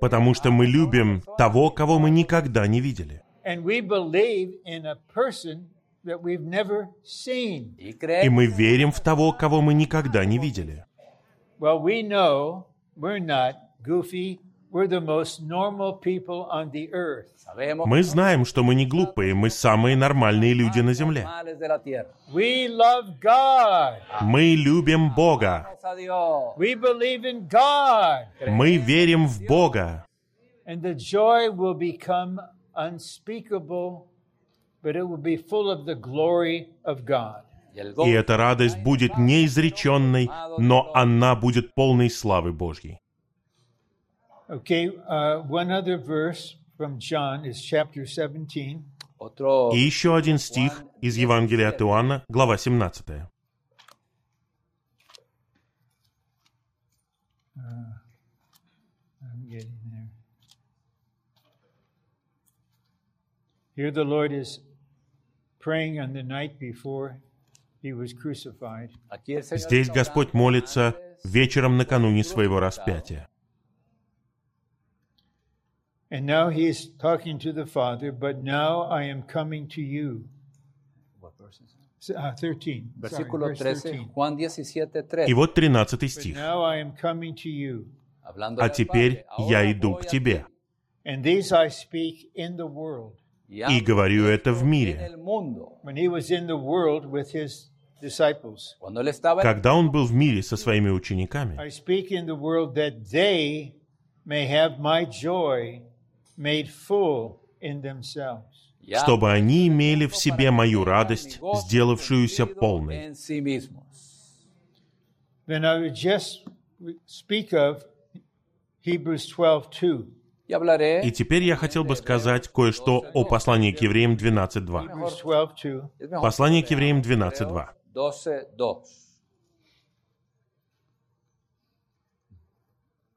Потому что мы любим того, кого мы никогда не видели. И мы верим в того, кого мы никогда не видели. Well, we know we're not goofy. We're the most normal people on the earth. sabemos Мы знаем, что мы не глупые, мы самые нормальные люди на земле. Мы любим Бога. Vamos a Dios We believe in God. Мы верим в Бога. И эта радость будет неизреченной, но она будет полной славы Божьей. Okay, uh, one other verse from John is chapter 17. otro И еще один стих из Евангелия от Иоанна, глава 17. I'm getting there. Here the Lord is praying on the night before he was crucified. Здесь Господь молится вечером накануне своего распятия. And now he is talking to the Father, but now I am coming to you. S- Uh, 13. Sorry, versículo verse 13 13. Juan 17 3 И вот 13 But стих. now I am coming to you, hablando «А теперь я иду к тебе, and these I speak in the world. ti, и говорю это в мире». el mundo When he was in the world with his disciples, cuando él estaba en Когда он был в мире со своими учениками, I speak in the world that they may have my joy чтобы они имели в себе мою радость, сделавшуюся полной. en sí mismos Then I would just speak of Hebrews 12:2. y hablaré И теперь я хотел бы сказать кое-что о послании к евреям 12.2. Hebrews 12:2. es mejor Послание к евреям leamos 12.2. 12 2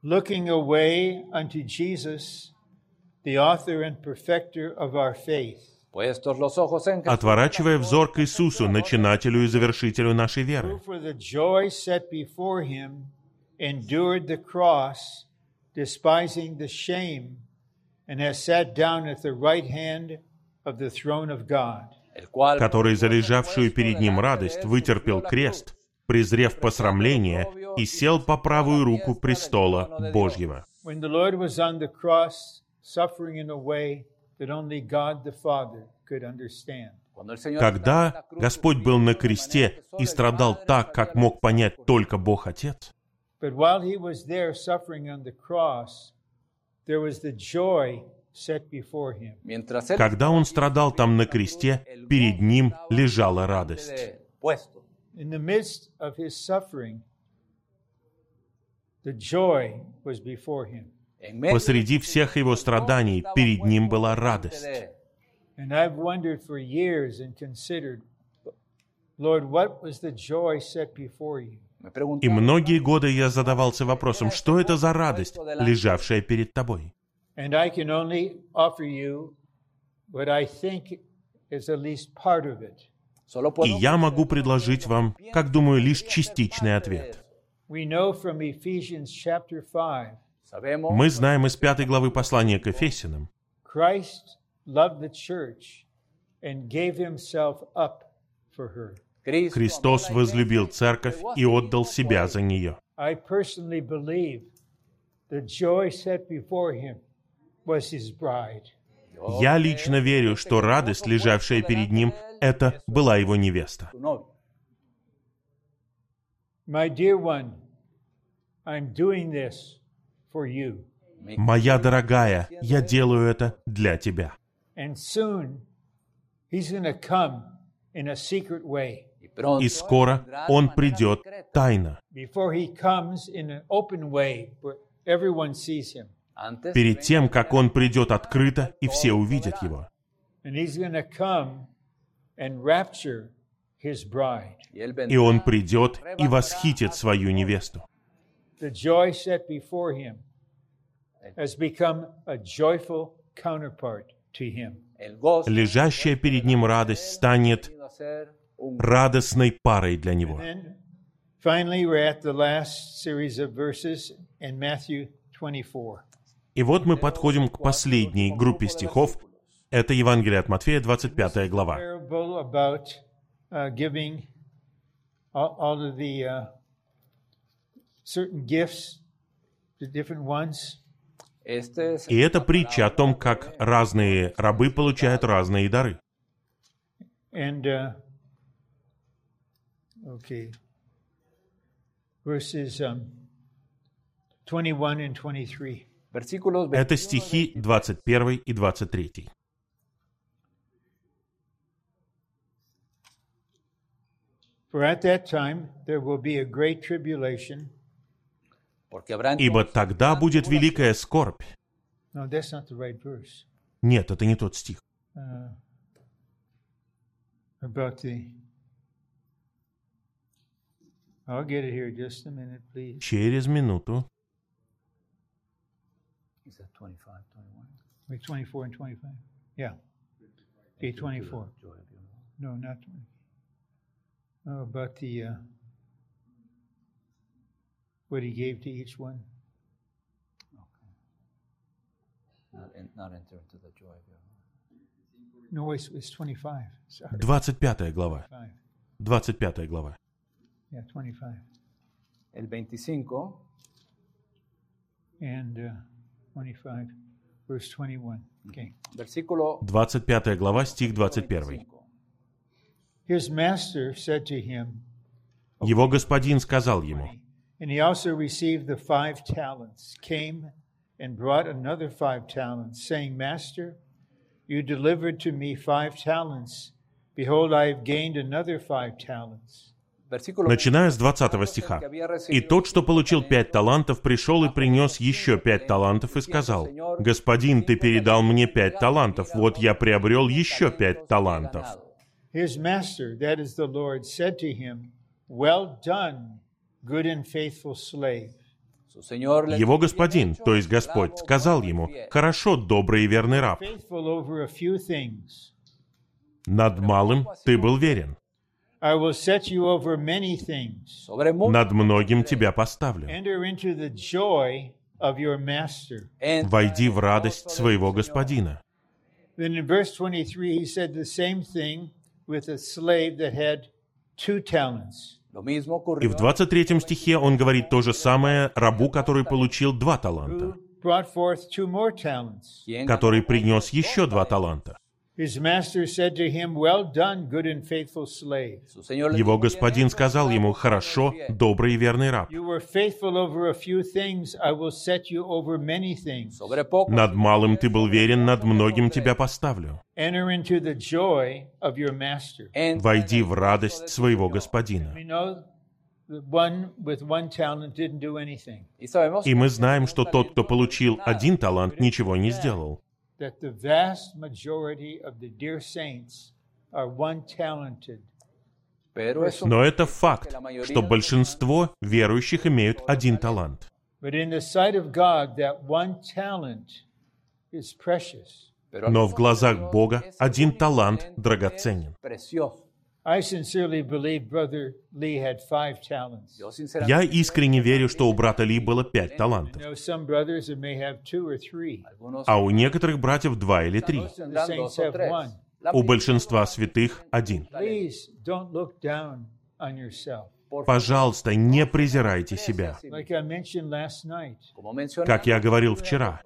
Looking away unto Jesus, the author and perfecter of our faith, Отворачивая взор к Иисусу, начинателю и завершителю нашей who веры, for the joy set before him endured the cross, despising the shame, and has sat down at the right hand of the throne of God. el cual который за лежавшую перед ним радость вытерпел крест, презрев посрамление, и сел по правую руку престола Божьего. When the Lord was on the cross, suffering in a way that only God the Father could understand. cuando el Señor estaba en la Когда cruz, Господь был на кресте и страдал так, как мог понять только Бог Отец, But while he was there suffering on the cross, there was the joy set before him. mientras él когда Он страдал там на кресте, перед Ним лежала радость. de- puesto In the midst of his suffering, the joy was before him. Посреди всех его страданий перед ним была радость. И многие годы я задавался вопросом, что это за радость, лежавшая перед тобой? И я могу предложить вам, как думаю, лишь частичный ответ. We know from Ephesians chapter 5, Sabemos Мы знаем из пятой главы послания к. Cristo Христос возлюбил церковь и отдал себя за нее. Я лично верю, что радость, лежавшая перед ним, это была его невеста. My dear one, I'm doing this Моя дорогая, я делаю это для тебя. И скоро он придет тайно. Перед тем, как он придет открыто, и все увидят его. И он придет и восхитит свою невесту. The joy set before him has become a joyful counterpart to him. Лежащая перед ним радость станет радостной парой для него. Then finally, we're at the last series of verses in Matthew 24. И вот мы подходим к последней группе стихов. Это Евангелие от Матфея, 25 глава. Parable about uh, giving all, all of the uh, certain gifts to different ones. И это притча о том, как разные рабы получают разные дары. And, uh, okay, verses um, 21 and 23. versículos Это 21 стихи 21 и 23. For at that time there will be a great tribulation. «Ибо тогда будет великая скорбь». No, that's not the right verse. Нет, это не тот стих. Uh, about the. I'll get it here just a minute, please. Через минуту. Is that 25, 21? Wait, 24 and 25. Yeah. Okay, 24. No, not 20. Oh, about the. Uh, what he gave to each one. Not, en- not enter into the joy of your No, it's, it's 25. Sorry. 25 глава. 5. 25 глава. Yeah, 25. El 25, And uh, 25, verse 21. Okay. versículo 25 глава, стих 21. 25. His master said to him, Его господин сказал ему, And he also received the five talents, came and brought another five talents, saying, Master, you delivered to me five talents. Behold, I have gained another five talents. Начиная с 20 стиха. «И тот, что получил пять талантов, пришел и принес еще пять талантов и сказал, «Господин, ты передал мне пять талантов, вот я приобрел еще пять талантов». His master, that is the Lord, said to him, Well done, good and faithful slave. Su señor le Его господин, то есть Господь, сказал ему, «Хорошо, добрый и верный раб, Faithful over a few things. над малым ты был верен, I will set you over many things. sobre mucho над многим тебя поставлю. Enter into the joy of your master. entra Войди в радость своего господина». Then in verse 23, he said the same thing with a slave that had two talents. Lo mismo И в 23 стихе он говорит то же самое рабу, который получил два таланта, который принес еще два таланта. His master said to him, Well done, good and faithful slave. su señor le Его господин сказал ему, «Хорошо, добрый и верный раб. You were faithful over a few things, I will set you over many things. sobre poco Над малым ты был верен, над многим тебя поставлю. Enter into the joy of your master. entra Войди в радость своего господина». We know the one with one talent didn't do anything. Y sabemos И мы знаем, что тот, кто получил один талант, ничего не сделал. That the vast majority of the dear saints are one talented. Но это факт, что большинство верующих имеют один талант. Но в глазах Бога один талант драгоценен. Precioso. I sincerely believe Brother Lee had five talents. Yo sinceramente Я искренне верю, что у брата Ли было пять талантов, а у некоторых братьев два или три. У большинства святых один. Пожалуйста, не презирайте себя. Как я говорил вчера,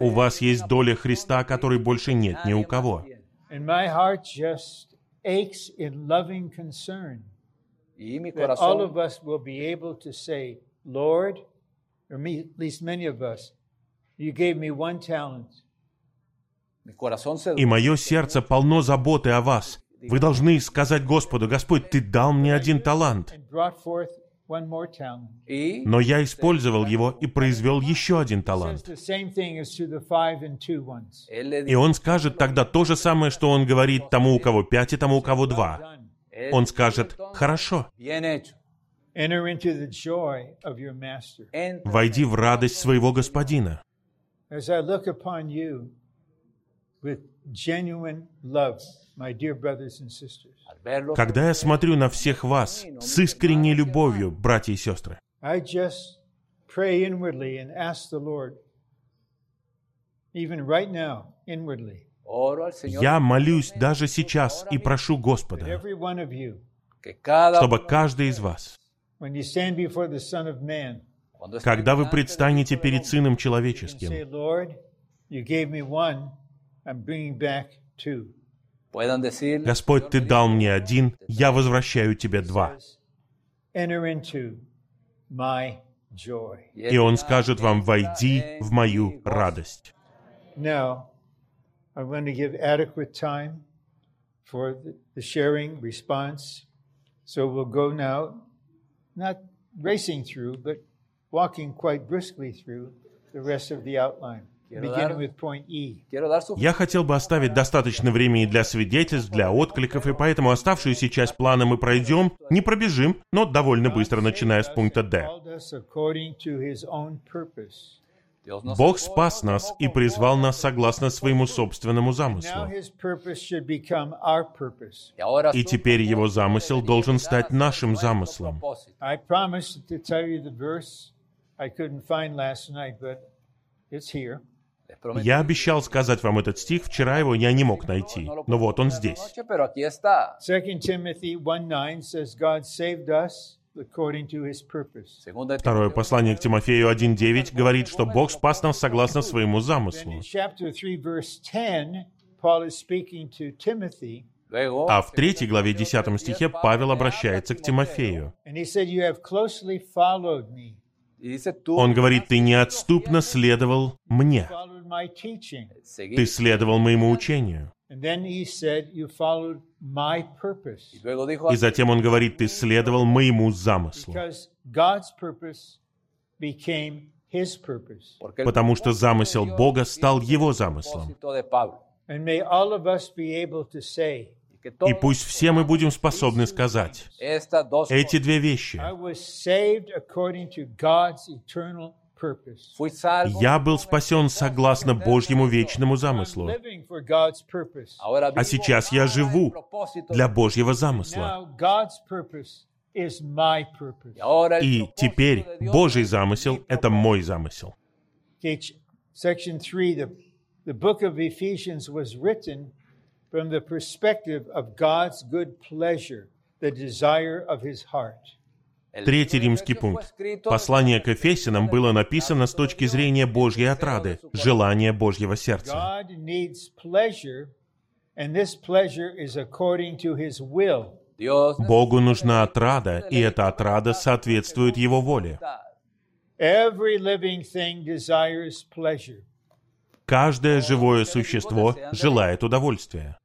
у вас есть доля Христа, которой больше нет ни у кого. And my heart just aches in loving concern y mi that all of corazón us will be able to say, Lord, or me, at least many of us, you gave me one talent. mi corazón se И мое сердце полно заботы о вас. Вы должны сказать Господу, Господь, Ты дал мне один талант, and brought forth one more talent. y но я использовал его и произвел еще один талант. the same thing as to the five and two ones. él le И он скажет тогда то же самое, что он говорит тому, у кого пять, и тому, у кого два. Он скажет, хорошо, войди в радость своего Господина. Когда я смотрю на всех вас с искренней любовью, братья и сестры, I just pray inwardly and ask the Lord, even right now, inwardly, oro al Señor я молюсь даже сейчас и прошу Господа, every one of you, que cada чтобы каждый из вас, when you stand before the Son of Man, cuando esté когда вы предстанете перед Сыном Человеческим, Lord, you gave me one, I'm bringing back two. puedan decir Господь, Ты дал мне один, я возвращаю Тебе два. Says, Enter into my joy. И Он скажет вам, войди в мою радость. Now, I'm going to give adequate time for the, the sharing response. So we'll go now, not racing through, but walking quite briskly through the rest of the outline, E. quiero dar su Я хотел бы оставить достаточно времени для свидетельств, для откликов, и поэтому оставшуюся часть плана мы пройдем, не пробежим, но довольно быстро, начиная с пункта D. Nos Бог спас нас и призвал нас согласно своему собственному Now замыслу. his purpose should become our purpose. y ahora И теперь его замысел должен стать нашим замыслом. I promised to tell you the verse I couldn't find last night, but it's here. Я обещал сказать вам этот стих, вчера его я не мог найти, но вот он здесь. anoche, pero aquí está 2 Timothy 1 9 says, God saved us according to his purpose. Segunda de Второе послание к Тимофею 1.9 говорит, что Бог спас нас согласно своему замыслу. in chapter 3, verse 10, Paul is speaking to Timothy, luego А в третьей главе 10 стихе Павел обращается к Тимофею. Он говорит, ты неотступно следовал мне. Followed my teaching. Ты следовал моему учению. And then he said, You followed my purpose. y luego dijo И затем он говорит, ты следовал моему замыслу. Потому что замысел Бога стал его замыслом. И пусть все мы будем способны сказать, эти две вещи. Я был спасен согласно Божьему вечному замыслу. А сейчас я живу для Божьего замысла. И теперь Божий замысел это мой замысел. Okay, ch- section three, the, the book of Ephesians was written from the perspective of God's good pleasure, the desire of his heart. Третий римский пункт. Послание к Ефесянам было написано с точки зрения Божьей отрады, желания Божьего сердца. Богу нужна отрада, и эта отрада соответствует Его воле. Каждое живое существо желает удовольствия.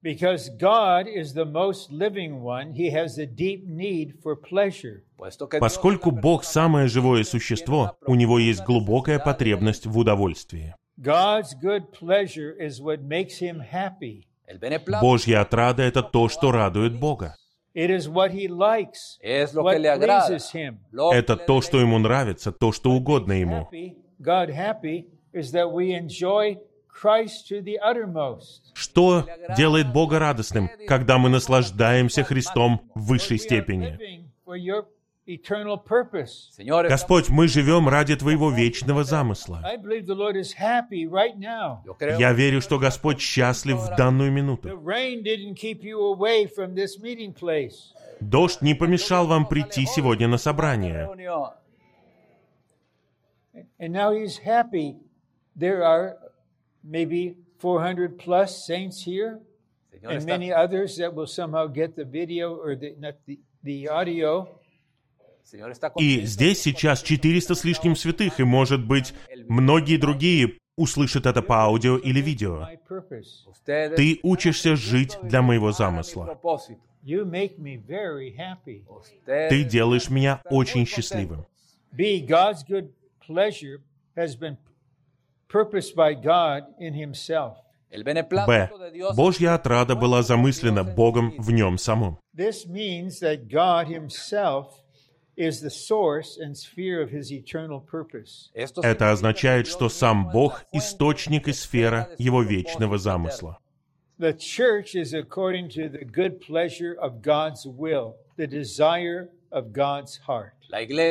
Поскольку Бог самое живое существо, у него есть глубокая потребность в удовольствии. God's good pleasure is what makes him happy. Божья отрада — это то, что радует Бога. It is what he likes, Es lo what que le agrada. pleases him. Lo que Это то, что ему нравится, то, что угодно ему. Happy, God happy is that we enjoy Christ to the uttermost. Что делает Бога радостным, когда мы наслаждаемся Христом в высшей степени? Господь, мы живем ради Твоего вечного замысла. I believe the Lord is happy right now. yo creo Я верю, что Господь счастлив в данную The минуту. Дождь не помешал вам прийти сегодня на собрание. reunión. Maybe 400 plus saints here Señor, and está- many others that will somehow get the video or the, not the, the audio. И здесь сейчас 400 с лишним святых, и, может быть, многие другие услышат это по аудио или видео. My purpose. Ustedes Ты учишься жить для моего замысла. propósito. You make me very happy. Ustedes Ты делаешь меня очень счастливым. Б. Божья отрада была замыслена Богом в нем самом. This means that God Himself is the source and sphere of His eternal purpose. Esto Это означает, что сам Бог источник и сфера Его вечного замысла. The church is according to the good pleasure of God's will, the desire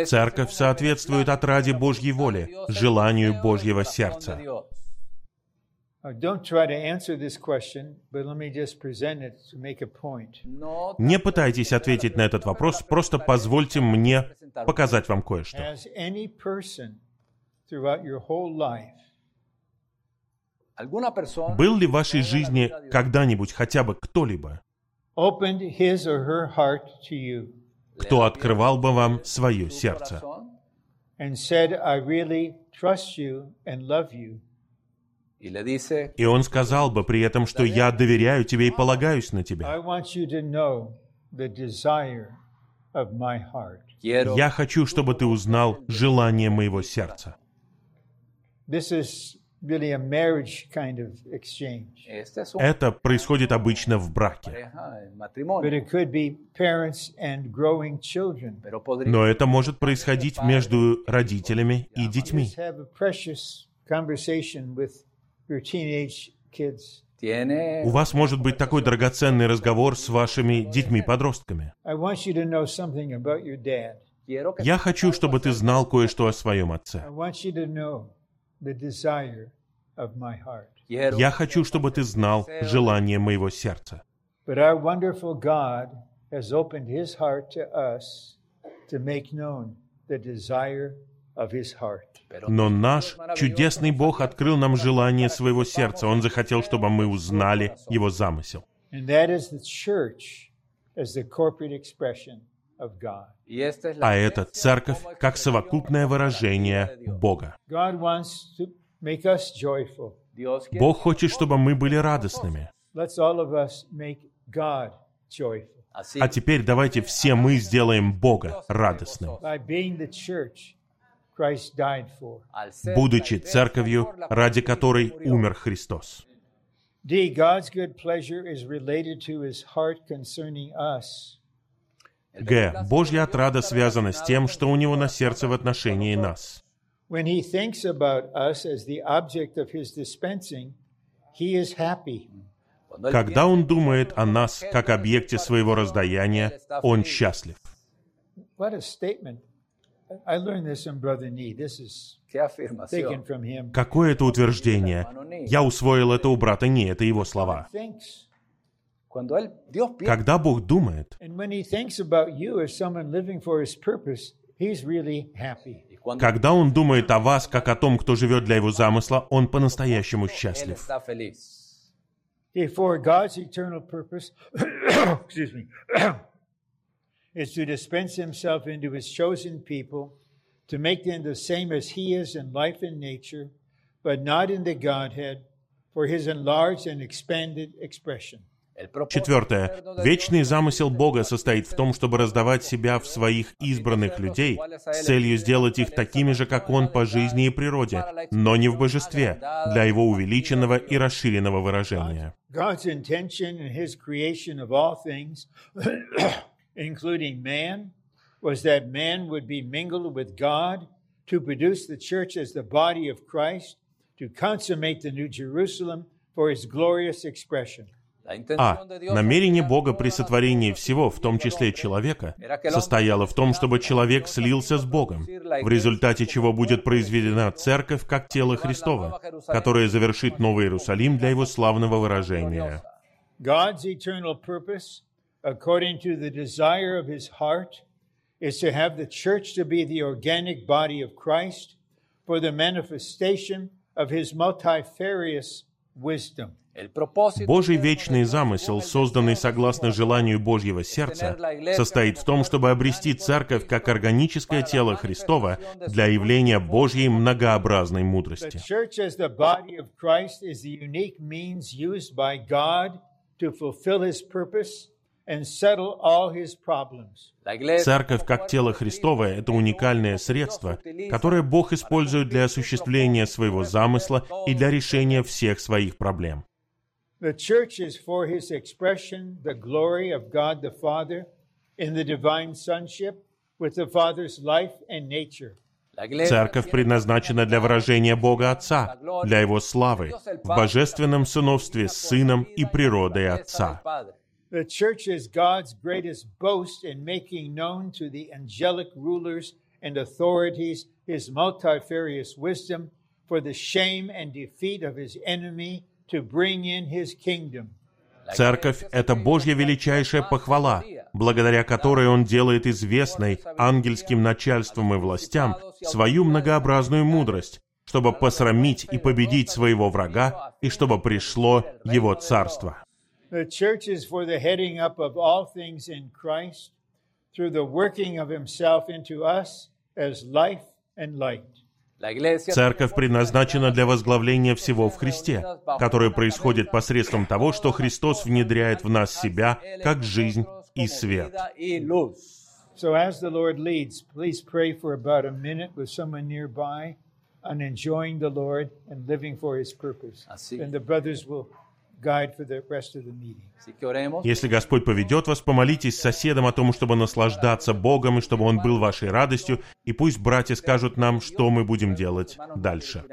Церковь соответствует отраде Божьей воли, желанию Божьего сердца. Не пытайтесь ответить на этот вопрос, просто позвольте мне показать вам кое-что. Был ли в вашей жизни когда-нибудь хотя бы кто-либо, кто открывал бы вам свое сердце corazón and said, I really trust you and love you? y le dice, И он сказал бы при этом, что я доверяю тебе и полагаюсь на тебя. Я хочу, чтобы ты узнал желание моего сердца. This is really a marriage kind of exchange, Este es un Это происходит обычно в браке. pareja, en but matrimonio, it could be parents and growing children. pero podría Но это может происходить между родителями и детьми. У вас может быть такой драгоценный разговор с вашими детьми-подростками. I want you to know something about your dad. quiero que Я хочу, чтобы ты знал кое-что о своем отце. Я хочу, чтобы ты знал желание моего сердца. But our wonderful God has opened his heart to us to make known the desire of his heart. pero Но наш чудесный Бог открыл нам желание своего сердца. Он захотел, чтобы мы узнали его замысел. And that is the church as the corporate expression А это церковь как совокупное выражение Бога. Бог хочет, чтобы мы были радостными. А теперь давайте все мы сделаем Бога радостным. будучи церковью, ради которой умер Христос. D. God's good pleasure is related to his heart concerning us. Г. Божья отрада связана с тем, что у Него на сердце в отношении нас. Когда Он думает о нас как объекте своего раздаяния, Он счастлив. Какое это утверждение? Я усвоил это у брата Не, это его слова. Thinks. Cuando él, Dios piensa Когда Бог думает, And when he thinks about you as someone living for his purpose, he's really happy. y cuando когда Он думает о вас как о том, кто живет для Его замысла, Он по-настоящему él счастлив. está feliz. For God's eternal purpose, excuse me, is to dispense himself into his chosen people, to make them the same as he is in life and nature, but not in the Godhead, for his enlarged and expanded expression. Четвертое. Вечный замысел Бога состоит в том, чтобы раздавать себя в своих избранных людей с целью сделать их такими же, как Он по жизни и природе, но не в божестве, для Его увеличенного и расширенного выражения. God's intention in his creation of all things, including man, was that man would be mingled with God to produce the church as the body of Christ, to consummate the New Jerusalem for his glorious expression. А. Намерение Бога при сотворении всего, в том числе человека, состояло в том, чтобы человек слился с Богом, в результате чего будет произведена церковь как тело Христова, которое завершит Новый Иерусалим для его славного выражения. God's eternal purpose, according to the desire of his heart, is to have the church to be the organic body of Christ for the manifestation of his multifarious wisdom. Божий вечный замысел, созданный согласно желанию Божьего сердца, состоит в том, чтобы обрести церковь как органическое тело Христова для явления Божьей многообразной мудрости. Церковь как тело Христово — это уникальное средство, которое Бог использует для осуществления своего замысла и для решения всех своих проблем. The church is for his expression, the glory of God the Father in the divine sonship with the Father's life and nature. Церковь предназначена для выражения Бога Отца, для Его славы, в божественном сыновстве с Сыном и природой Отца. The church is God's greatest boast in making known to the angelic rulers and authorities his multifarious wisdom for the shame and defeat of his enemy Церковь — это Божья величайшая похвала, благодаря которой Он делает известной ангельским начальством и властям свою многообразную мудрость, чтобы посрамить и победить своего врага, и чтобы пришло Его Царство. through the working of himself into us as life and light. Церковь предназначена для возглавления всего в Христе, которое происходит посредством того, что Христос внедряет в нас себя как жизнь и свет. So as the Lord leads, please pray for about a minute with someone nearby on enjoying the Lord and living for His purpose. And the brothers will Если Господь поведет вас, помолитесь с соседом о том, чтобы наслаждаться Богом, и чтобы Он был вашей радостью, и пусть братья скажут нам, что мы будем делать дальше.